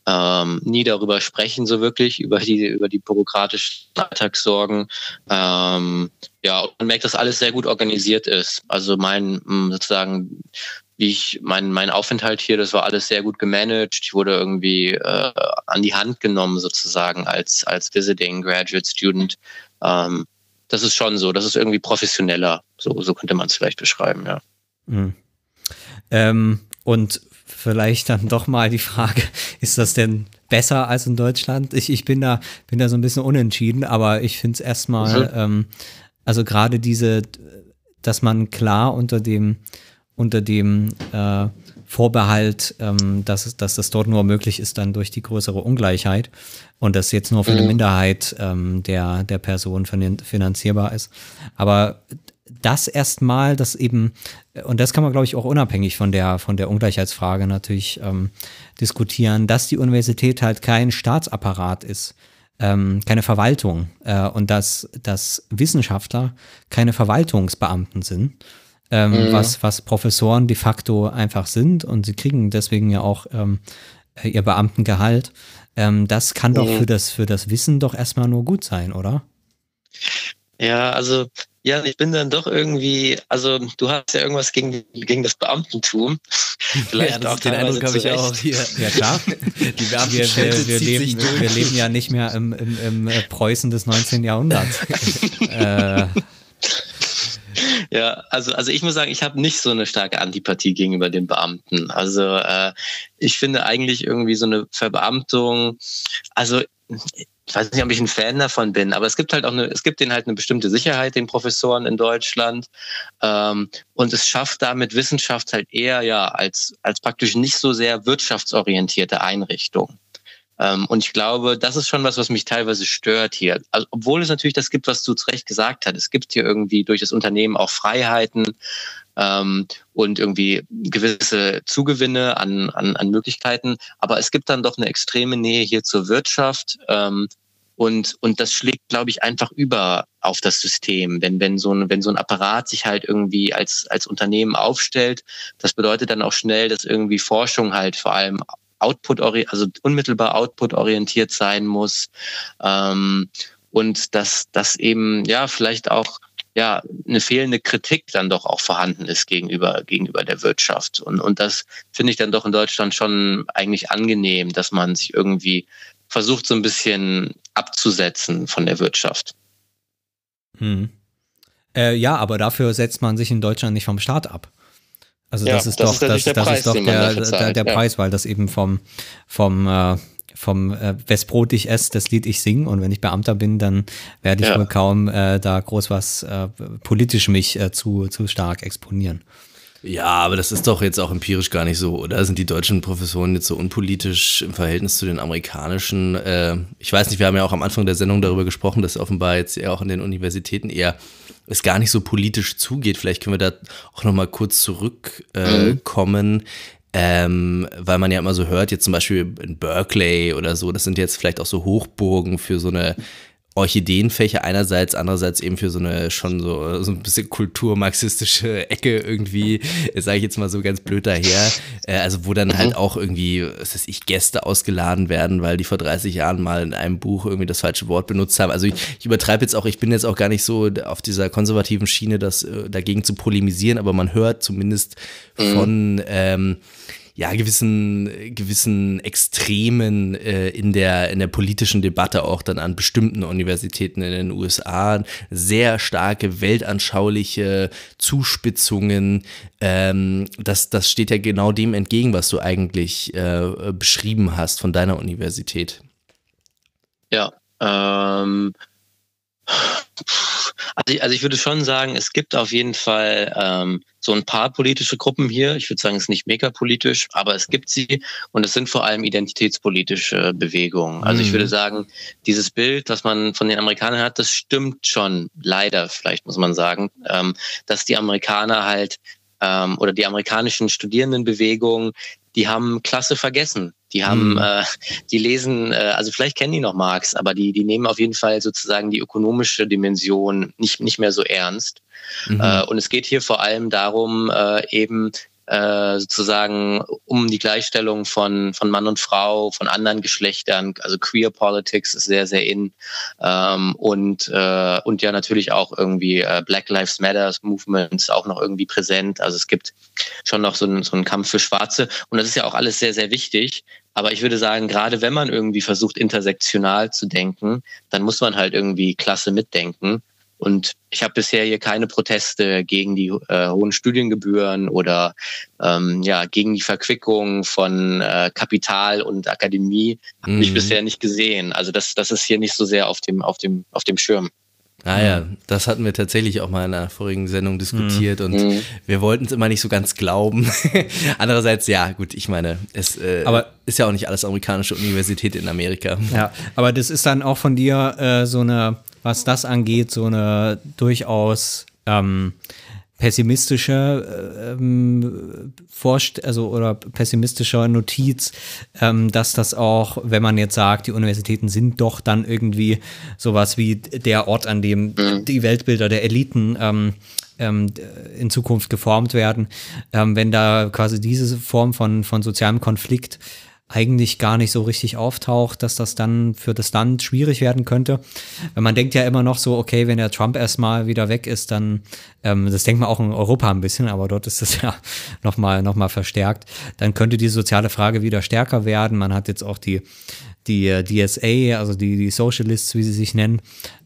ähm, nie darüber sprechen, so wirklich, über die, über die bürokratischen Alltagssorgen. Ähm, ja, und man merkt, dass alles sehr gut organisiert ist. Also mein, mm, sozusagen, wie ich, mein, mein Aufenthalt hier, das war alles sehr gut gemanagt. Ich wurde irgendwie äh, an die Hand genommen, sozusagen, als, als Visiting Graduate Student. Ähm, das ist schon so, das ist irgendwie professioneller. So, so könnte man es vielleicht beschreiben, ja. Mhm. Ähm, und vielleicht dann doch mal die Frage, ist das denn besser als in Deutschland? Ich, ich bin da, bin da so ein bisschen unentschieden, aber ich finde es erstmal, mhm. ähm, also gerade diese, dass man klar unter dem, unter dem äh, Vorbehalt, ähm, dass, dass das dort nur möglich ist, dann durch die größere Ungleichheit und das jetzt nur für eine mhm. Minderheit ähm, der, der Person finanzierbar ist. Aber das erstmal, das eben, und das kann man, glaube ich, auch unabhängig von der, von der Ungleichheitsfrage natürlich ähm, diskutieren, dass die Universität halt kein Staatsapparat ist, ähm, keine Verwaltung äh, und dass, dass Wissenschaftler keine Verwaltungsbeamten sind, ähm, mhm. was, was Professoren de facto einfach sind und sie kriegen deswegen ja auch ähm, ihr Beamtengehalt. Ähm, das kann mhm. doch für das, für das Wissen doch erstmal nur gut sein, oder? Ja, also ja, ich bin dann doch irgendwie, also du hast ja irgendwas gegen, gegen das Beamtentum. Vielleicht ja, auch den Eindruck habe ich auch hier. Ja, klar. Die wir, wir, wir, leben, wir, leben, ja nicht mehr im, im, im Preußen des 19. Jahrhunderts. äh. Ja, also, also ich muss sagen, ich habe nicht so eine starke Antipathie gegenüber den Beamten. Also äh, ich finde eigentlich irgendwie so eine Verbeamtung, also ich weiß nicht, ob ich ein Fan davon bin, aber es gibt halt auch eine, es gibt denen halt eine bestimmte Sicherheit, den Professoren in Deutschland. Ähm, und es schafft damit Wissenschaft halt eher ja als, als praktisch nicht so sehr wirtschaftsorientierte Einrichtung. Ähm, und ich glaube, das ist schon was, was mich teilweise stört hier. Also, obwohl es natürlich das gibt, was du zu Recht gesagt hast. Es gibt hier irgendwie durch das Unternehmen auch Freiheiten ähm, und irgendwie gewisse Zugewinne an, an, an Möglichkeiten. Aber es gibt dann doch eine extreme Nähe hier zur Wirtschaft. Ähm, und, und das schlägt, glaube ich, einfach über auf das System. Wenn, wenn, so ein, wenn so ein Apparat sich halt irgendwie als, als Unternehmen aufstellt, das bedeutet dann auch schnell, dass irgendwie Forschung halt vor allem Output, also unmittelbar Output orientiert sein muss. Ähm, und dass das eben ja vielleicht auch ja eine fehlende Kritik dann doch auch vorhanden ist gegenüber gegenüber der Wirtschaft und und das finde ich dann doch in Deutschland schon eigentlich angenehm, dass man sich irgendwie versucht so ein bisschen abzusetzen von der Wirtschaft. Hm. Äh, ja, aber dafür setzt man sich in Deutschland nicht vom Staat ab. Also Ja, das ist das doch, ist das, der das Preis, ist doch der, der, der. Preis, weil das eben vom, vom, äh, vom äh, wes Brot ich esse, das Lied ich sing und wenn ich Beamter bin, dann werde ich Ja. wohl kaum äh, da groß was äh, politisch mich äh, zu, zu stark exponieren. Ja, aber das ist doch jetzt auch empirisch gar nicht so, oder? Sind die deutschen Professoren jetzt so unpolitisch im Verhältnis zu den amerikanischen? Äh, ich weiß nicht, wir haben ja auch am Anfang der Sendung darüber gesprochen, dass offenbar jetzt ja auch in den Universitäten eher es gar nicht so politisch zugeht. Vielleicht können wir da auch nochmal kurz zurückkommen. Äh, kommen. Ähm, weil man ja immer so hört, jetzt zum Beispiel in Berkeley oder so, das sind jetzt vielleicht auch so Hochburgen für so eine Orchideenfächer einerseits, andererseits eben für so eine schon so, so ein bisschen kulturmarxistische Ecke irgendwie, sage ich jetzt mal so ganz blöd daher. Äh, also wo dann halt auch irgendwie, was weiß ich, Gäste ausgeladen werden, weil die vor 30 Jahren mal in einem Buch irgendwie das falsche Wort benutzt haben. Also ich, ich übertreibe jetzt auch, ich bin jetzt auch gar nicht so auf dieser konservativen Schiene, das äh, dagegen zu polemisieren, aber man hört zumindest von ähm, ja, gewissen, gewissen Extremen äh, in, der, in der politischen Debatte auch dann an bestimmten Universitäten in den USA. Sehr starke weltanschauliche Zuspitzungen. Ähm, das, das steht ja genau dem entgegen, was du eigentlich äh, beschrieben hast von deiner Universität. Ja, ähm, also ich, also ich würde schon sagen, es gibt auf jeden Fall ähm, so ein paar politische Gruppen hier. Ich würde sagen, es ist nicht mega politisch, aber es gibt sie und es sind vor allem identitätspolitische Bewegungen. Also ich Mhm. würde sagen, dieses Bild, das man von den Amerikanern hat, das stimmt schon leider, vielleicht muss man sagen, ähm, dass die Amerikaner halt ähm, oder die amerikanischen Studierendenbewegungen, die haben Klasse vergessen. Die haben, Mhm. äh, die lesen, äh, also vielleicht kennen die noch Marx, aber die, die nehmen auf jeden Fall sozusagen die ökonomische Dimension nicht, nicht mehr so ernst. Mhm. Äh, und es geht hier vor allem darum, äh, eben äh, sozusagen um die Gleichstellung von, von Mann und Frau, von anderen Geschlechtern. Also Queer Politics ist sehr, sehr in. Ähm, und, äh, und ja natürlich auch irgendwie äh, Black Lives Matters Movement ist auch noch irgendwie präsent. Also es gibt schon noch so einen, so einen Kampf für Schwarze. Und das ist ja auch alles sehr, sehr wichtig. Aber ich würde sagen, gerade wenn man irgendwie versucht, intersektional zu denken, dann muss man halt irgendwie Klasse mitdenken. Und ich habe bisher hier keine Proteste gegen die äh, hohen Studiengebühren oder ähm, ja gegen die Verquickung von äh, Kapital und Akademie habe ich Mhm. bisher nicht gesehen. Also das, das ist hier nicht so sehr auf dem auf dem auf dem Schirm. Ah ja, das hatten wir tatsächlich auch mal in einer vorigen Sendung diskutiert und Mhm. wir wollten es immer nicht so ganz glauben. Andererseits, ja, gut, ich meine, es äh, Aber- ist ja auch nicht alles amerikanische Universität in Amerika. Ja, aber das ist dann auch von dir äh, so eine, was das angeht, so eine durchaus ähm, pessimistische ähm, Vorst also oder pessimistischer Notiz, ähm, dass das auch, wenn man jetzt sagt, die Universitäten sind doch dann irgendwie sowas wie der Ort, an dem die Weltbilder der Eliten ähm, ähm, in Zukunft geformt werden, ähm, wenn da quasi diese Form von, von sozialem Konflikt eigentlich gar nicht so richtig auftaucht, dass das dann für das Land schwierig werden könnte. Weil man denkt ja immer noch so, okay, wenn der Trump erstmal wieder weg ist, dann, ähm, das denkt man auch in Europa ein bisschen, aber dort ist das ja nochmal noch mal verstärkt, dann könnte die soziale Frage wieder stärker werden. Man hat jetzt auch die, die äh, DSA, also die, die Socialists, wie sie sich nennen,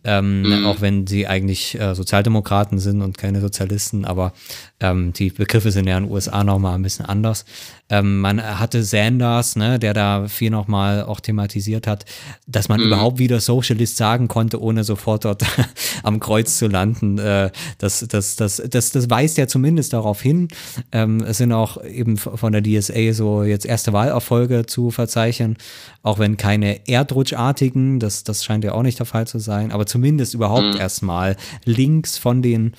ähm, auch wenn sie eigentlich äh, Sozialdemokraten sind und keine Sozialisten, aber ähm, die Begriffe sind ja in den USA nochmal ein bisschen anders. Ähm, man hatte Sanders, ne, der da viel nochmal auch thematisiert hat, dass man überhaupt wieder Socialist sagen konnte, ohne sofort dort am Kreuz zu landen. Äh, das, das, das, das, das weist ja zumindest darauf hin. Ähm, es sind auch eben von der DSA so jetzt erste Wahlerfolge zu verzeichnen, auch wenn keine erdrutschartigen, das, das scheint ja auch nicht der Fall zu sein, aber zumindest überhaupt erstmal links von den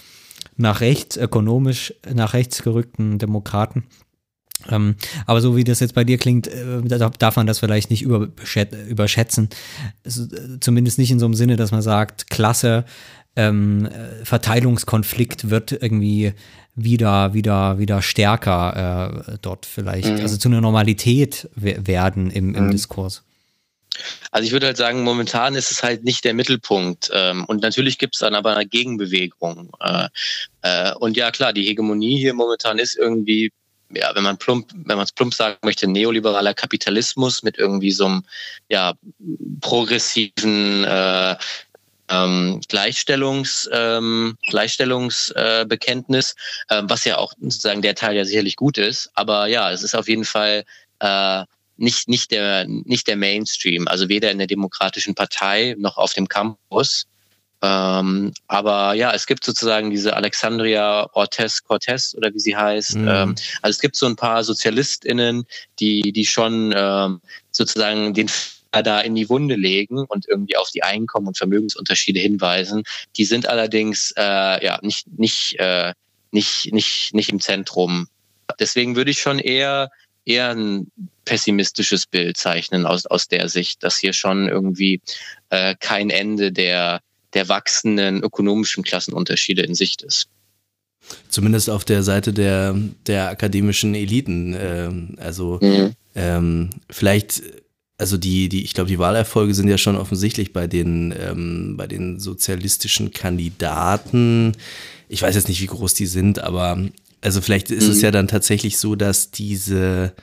nach rechts, ökonomisch nach rechts gerückten Demokraten. Ähm, aber so wie das jetzt bei dir klingt, äh, da darf man das vielleicht nicht überschät überschätzen. Äh, zumindest nicht in so einem Sinne, dass man sagt, Klasse, ähm, äh, Verteilungskonflikt wird irgendwie wieder, wieder, wieder stärker äh, dort vielleicht, also zu einer Normalität we werden im, im Diskurs. Also ich würde halt sagen, momentan ist es halt nicht der Mittelpunkt. Ähm, und natürlich gibt es dann aber eine Gegenbewegung. Äh, äh, und ja klar, die Hegemonie hier momentan ist irgendwie, ja, wenn man plump, wenn man es plump sagen möchte, neoliberaler Kapitalismus mit irgendwie so einem ja, progressiven äh, ähm, Gleichstellungs, ähm, Gleichstellungsbekenntnis, äh, was ja auch sozusagen der Teil ja sicherlich gut ist. Aber ja, es ist auf jeden Fall äh, nicht, nicht, der, nicht der Mainstream, also weder in der Demokratischen Partei noch auf dem Campus. Ähm, aber ja, es gibt sozusagen diese Alexandria Ortez Cortez oder wie sie heißt. Mhm. Ähm, also es gibt so ein paar SozialistInnen, die, die schon ähm, sozusagen den da in die Wunde legen und irgendwie auf die Einkommen- und Vermögensunterschiede hinweisen. Die sind allerdings äh, ja nicht, nicht, äh, nicht, nicht, nicht im Zentrum. Deswegen würde ich schon eher eher ein pessimistisches Bild zeichnen aus, aus der Sicht, dass hier schon irgendwie äh, kein Ende der, der wachsenden ökonomischen Klassenunterschiede in Sicht ist. Zumindest auf der Seite der, der akademischen Eliten. Äh, also mhm. ähm, vielleicht, also die, die, ich glaube, die Wahlerfolge sind ja schon offensichtlich bei den, ähm, bei den sozialistischen Kandidaten. Ich weiß jetzt nicht, wie groß die sind, aber also vielleicht ist mhm. es ja dann tatsächlich so, dass diese,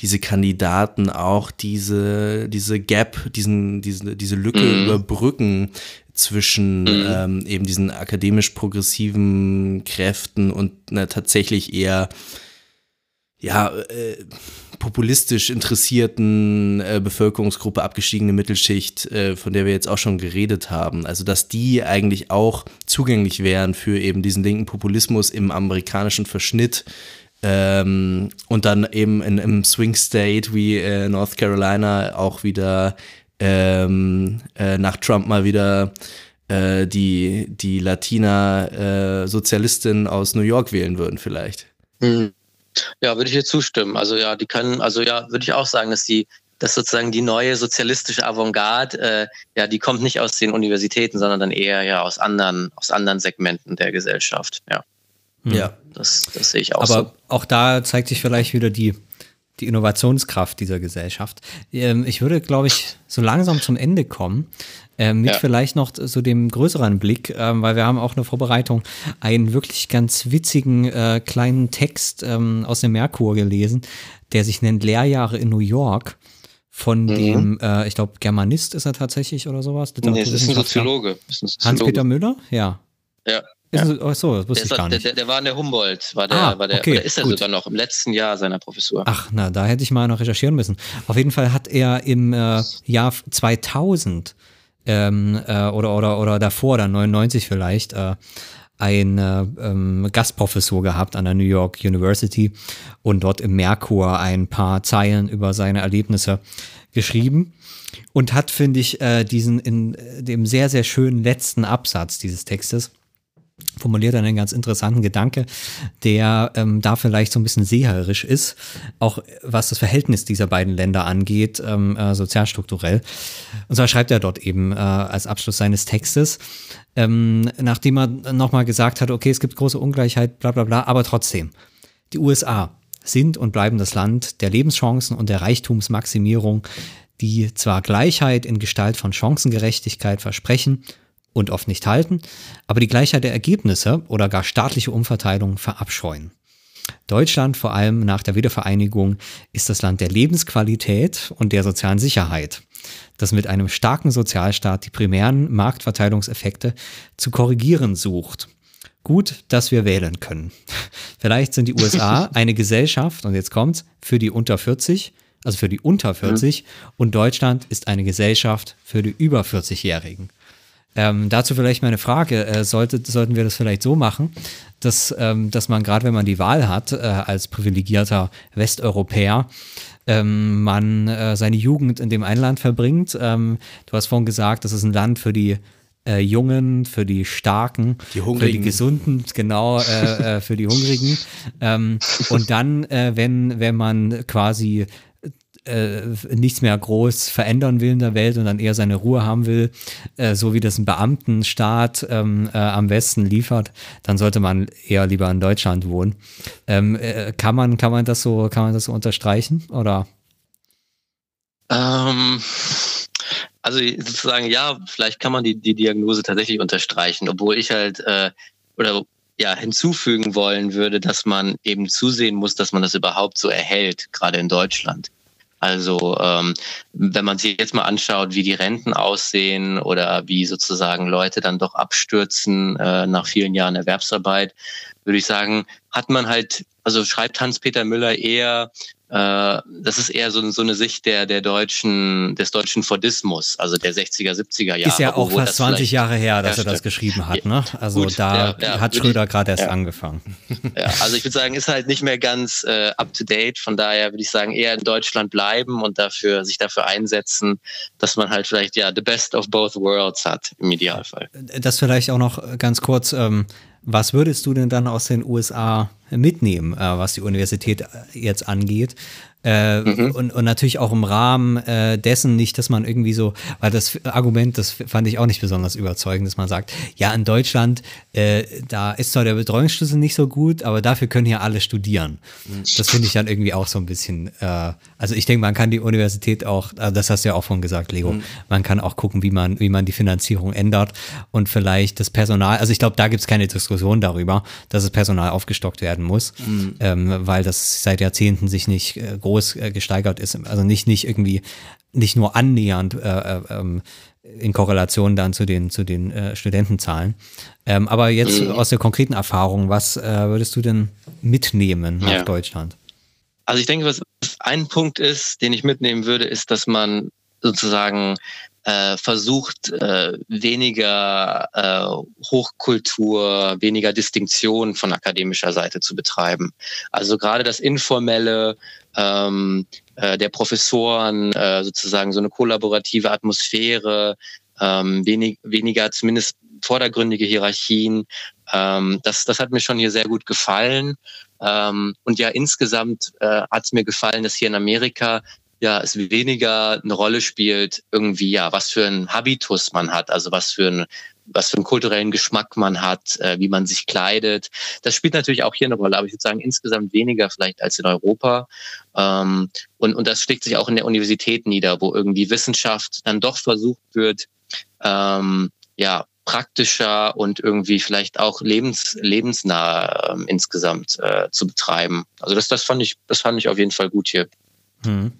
diese Kandidaten auch diese, diese Gap, diesen, diese, diese Lücke mhm. überbrücken zwischen mhm. ähm, eben diesen akademisch progressiven Kräften und einer tatsächlich eher ja, äh, populistisch interessierten äh, Bevölkerungsgruppe, abgestiegene Mittelschicht, äh, von der wir jetzt auch schon geredet haben. Also, dass die eigentlich auch zugänglich wären für eben diesen linken Populismus im amerikanischen Verschnitt. Ähm, und dann eben in, im Swing State wie äh, North Carolina auch wieder ähm, äh, nach Trump mal wieder äh, die, die Latina-Sozialistin aus New York wählen würden, vielleicht. Mhm. Ja, würde ich hier zustimmen. Also ja, die können, also ja, würde ich auch sagen, dass die, dass sozusagen die neue sozialistische Avantgarde, äh, ja, die kommt nicht aus den Universitäten, sondern dann eher ja aus anderen, aus anderen Segmenten der Gesellschaft. Ja. Hm. Ja. Das, das sehe ich auch Aber so. auch da zeigt sich vielleicht wieder die, die Innovationskraft dieser Gesellschaft. Ähm, ich würde, glaube ich, so langsam zum Ende kommen. Ähm, mit ja. vielleicht noch so dem größeren Blick, ähm, weil wir haben auch eine Vorbereitung, einen wirklich ganz witzigen äh, kleinen Text ähm, aus dem Merkur gelesen, der sich nennt Lehrjahre in New York von mhm. dem, äh, ich glaube, Germanist ist er tatsächlich oder sowas. Nee, es ist ein Soziologe. Hans-Peter Müller? Ja. Ja. Ja. Ach so, das wusste der ich gar nicht. Der, der, war in der Humboldt, war der, ah, war der, okay, ist er gut. sogar noch im letzten Jahr seiner Professur. Ach, na, da hätte ich mal noch recherchieren müssen. Auf jeden Fall hat er im äh, Jahr 2000 ähm, äh, oder, oder, oder davor, dann 99 vielleicht, äh, eine ähm, Gastprofessur gehabt an der New York University und dort im Merkur ein paar Zeilen über seine Erlebnisse geschrieben und hat, finde ich, äh, diesen in äh, dem sehr, sehr schönen letzten Absatz dieses Textes formuliert einen ganz interessanten Gedanke, der ähm, da vielleicht so ein bisschen seherisch ist, auch was das Verhältnis dieser beiden Länder angeht, ähm, äh, sozialstrukturell. Und zwar schreibt er dort eben äh, als Abschluss seines Textes, ähm, nachdem er nochmal gesagt hat, okay, es gibt große Ungleichheit, bla bla bla, aber trotzdem, die USA sind und bleiben das Land der Lebenschancen und der Reichtumsmaximierung, die zwar Gleichheit in Gestalt von Chancengerechtigkeit versprechen, und oft nicht halten, aber die Gleichheit der Ergebnisse oder gar staatliche Umverteilung verabscheuen. Deutschland, vor allem nach der Wiedervereinigung, ist das Land der Lebensqualität und der sozialen Sicherheit, das mit einem starken Sozialstaat die primären Marktverteilungseffekte zu korrigieren sucht. Gut, dass wir wählen können. Vielleicht sind die USA eine Gesellschaft, und jetzt kommt's, für die unter 40, also für die unter 40, mhm. und Deutschland ist eine Gesellschaft für die über 40-Jährigen. Ähm, dazu vielleicht meine Frage, äh, sollte, sollten wir das vielleicht so machen, dass, ähm, dass man gerade, wenn man die Wahl hat, äh, als privilegierter Westeuropäer, ähm, man äh, seine Jugend in dem einen Land verbringt. Ähm, du hast vorhin gesagt, das ist ein Land für die äh, Jungen, für die Starken, die für die Gesunden, genau, äh, äh, für die Hungrigen. Ähm, und dann, wenn, wenn man quasi äh, nichts mehr groß verändern will in der Welt und dann eher seine Ruhe haben will, äh, so wie das ein Beamtenstaat ähm, äh, am Westen liefert, dann sollte man eher lieber in Deutschland wohnen. Ähm, äh, kann man kann man das so kann man das so unterstreichen oder? Ähm, also sozusagen ja, vielleicht kann man die die Diagnose tatsächlich unterstreichen, obwohl ich halt äh, oder ja, hinzufügen wollen würde, dass man eben zusehen muss, dass man das überhaupt so erhält, gerade in Deutschland. Also ähm, wenn man sich jetzt mal anschaut, wie die Renten aussehen oder wie sozusagen Leute dann doch abstürzen äh, nach vielen Jahren Erwerbsarbeit, würde ich sagen, hat man halt, also schreibt Hans-Peter Müller eher das ist eher so, so eine Sicht der, der deutschen, des deutschen Fordismus, also der 60er, 70er Jahre. Ist ja auch fast 20 Jahre her, dass er das geschrieben hat, ne? Also Gut, da ja, ja, hat Schröder gerade erst ja. angefangen. Ja, also ich würde sagen, ist halt nicht mehr ganz äh, up to date. Von daher würde ich sagen, eher in Deutschland bleiben und dafür, sich dafür einsetzen, dass man halt vielleicht ja the best of both worlds hat, im Idealfall. Das vielleicht auch noch ganz kurz. Ähm, was würdest du denn dann aus den USA mitnehmen, äh, was die Universität äh, jetzt angeht? Äh, mhm. und, und natürlich auch im Rahmen äh, dessen nicht, dass man irgendwie so, weil das Argument, das fand ich auch nicht besonders überzeugend, dass man sagt, ja, in Deutschland, äh, da ist zwar der Betreuungsschlüssel nicht so gut, aber dafür können hier alle studieren. Mhm. Das finde ich dann irgendwie auch so ein bisschen, äh, also ich denke, man kann die Universität auch, also das hast du ja auch schon gesagt, Lego, mhm. man kann auch gucken, wie man, wie man die Finanzierung ändert und vielleicht das Personal, also ich glaube, da gibt es keine Diskussion darüber, dass das Personal aufgestockt werden muss, mhm. ähm, weil das seit Jahrzehnten sich nicht äh, groß äh, gesteigert ist. Also nicht, nicht irgendwie, nicht nur annähernd äh, äh, ähm, in Korrelation dann zu den, zu den äh, Studentenzahlen. Ähm, aber jetzt mhm. aus der konkreten Erfahrung, was äh, würdest du denn mitnehmen nach ja. Deutschland? Also ich denke, was ein Punkt ist, den ich mitnehmen würde, ist, dass man sozusagen äh, versucht, äh, weniger äh, Hochkultur, weniger Distinktion von akademischer Seite zu betreiben. Also gerade das Informelle ähm, äh, der Professoren, äh, sozusagen so eine kollaborative Atmosphäre, ähm, wenig, weniger zumindest vordergründige Hierarchien. Ähm, das, das hat mir schon hier sehr gut gefallen. Ähm, und ja, insgesamt äh, hat es mir gefallen, dass hier in Amerika ja, es weniger eine Rolle spielt, irgendwie, ja, was für ein Habitus man hat, also was für ein, was für einen kulturellen Geschmack man hat, äh, wie man sich kleidet. Das spielt natürlich auch hier eine Rolle, aber ich würde sagen, insgesamt weniger vielleicht als in Europa. Ähm, und, und das schlägt sich auch in der Universität nieder, wo irgendwie Wissenschaft dann doch versucht wird, ähm, ja, praktischer und irgendwie vielleicht auch lebens, lebensnah äh, insgesamt äh, zu betreiben. Also das, das fand ich, das fand ich auf jeden Fall gut hier. Hm.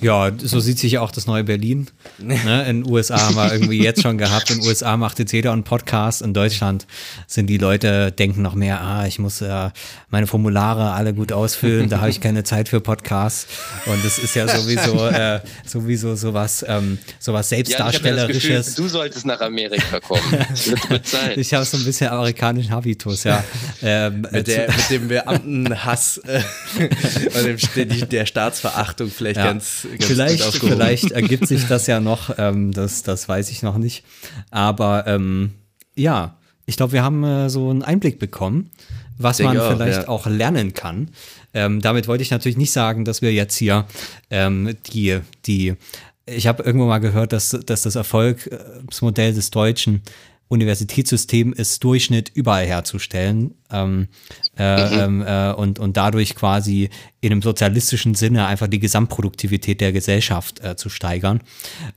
Ja, so sieht sich ja auch das neue Berlin. Ne? In den USA haben wir irgendwie jetzt schon gehabt. In den USA macht jetzt jeder einen Podcast. In Deutschland sind die Leute, denken noch mehr, ah, ich muss äh, meine Formulare alle gut ausfüllen, da habe ich keine Zeit für Podcasts. Und das ist ja sowieso, äh, sowieso sowas, ähm, sowas Selbstdarstellerisches. Ja, Gefühl, du solltest nach Amerika kommen. Ich habe so ein bisschen amerikanischen Habitus, ja. Ähm, mit, der, mit dem Beamtenhass äh, und dem, der Staatsverachtung vielleicht ja. ganz vielleicht, vielleicht ergibt sich das ja noch, ähm, das, das weiß ich noch nicht. Aber ähm, ja, ich glaube, wir haben äh, so einen Einblick bekommen, was man auch, vielleicht ja. auch lernen kann. Ähm, damit wollte ich natürlich nicht sagen, dass wir jetzt hier ähm, die, die, ich habe irgendwo mal gehört, dass, dass das Erfolgsmodell des Deutschen Universitätssystem ist, Durchschnitt überall herzustellen ähm, äh, mhm. äh, und, und dadurch quasi in einem sozialistischen Sinne einfach die Gesamtproduktivität der Gesellschaft äh, zu steigern.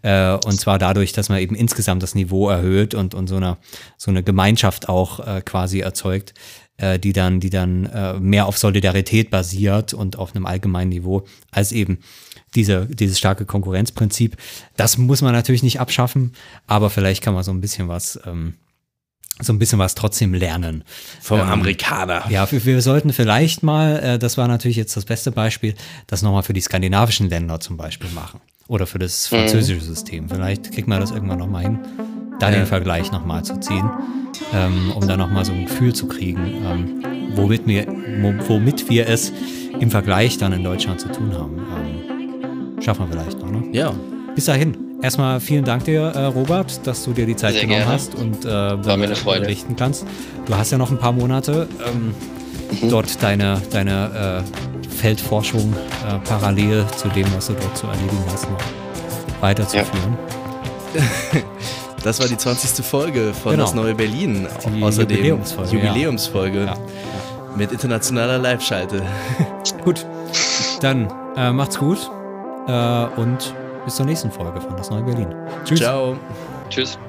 Äh, und zwar dadurch, dass man eben insgesamt das Niveau erhöht und, und so, eine, so eine Gemeinschaft auch äh, quasi erzeugt, die dann, die dann mehr auf Solidarität basiert und auf einem allgemeinen Niveau, als eben diese, dieses starke Konkurrenzprinzip. Das muss man natürlich nicht abschaffen, aber vielleicht kann man so ein bisschen was, ähm, so ein bisschen was trotzdem lernen. Vom ähm, Amerikaner. Ja, wir, wir, sollten vielleicht mal, äh, das war natürlich jetzt das beste Beispiel, das nochmal für die skandinavischen Länder zum Beispiel machen. Oder für das mhm. französische System. Vielleicht kriegt man das irgendwann nochmal hin, da den Vergleich nochmal zu ziehen, ähm, um da nochmal so ein Gefühl zu kriegen, ähm, womit, wir, womit wir es im Vergleich dann in Deutschland zu tun haben. Ähm, Schaffen wir vielleicht noch, ne? Ja. Bis dahin. Erstmal vielen Dank dir, äh, Robert, dass du dir die Zeit Sehr genommen gerne. hast und äh, War mir eine Freude. berichten kannst. Du hast ja noch ein paar Monate ähm, mhm. dort deine, deine äh, Feldforschung äh, parallel zu dem, was du dort zu erledigen hast, noch weiterzuführen. Ja. Das war die 20. Folge von genau. Das Neue Berlin. Die Außerdem Jubiläumsfolge. Jubiläumsfolge. Ja. Mit internationaler Live-Schalte. Gut, dann äh, macht's gut. Äh, und bis zur nächsten Folge von Das Neue Berlin. Tschüss. Ciao. Tschüss.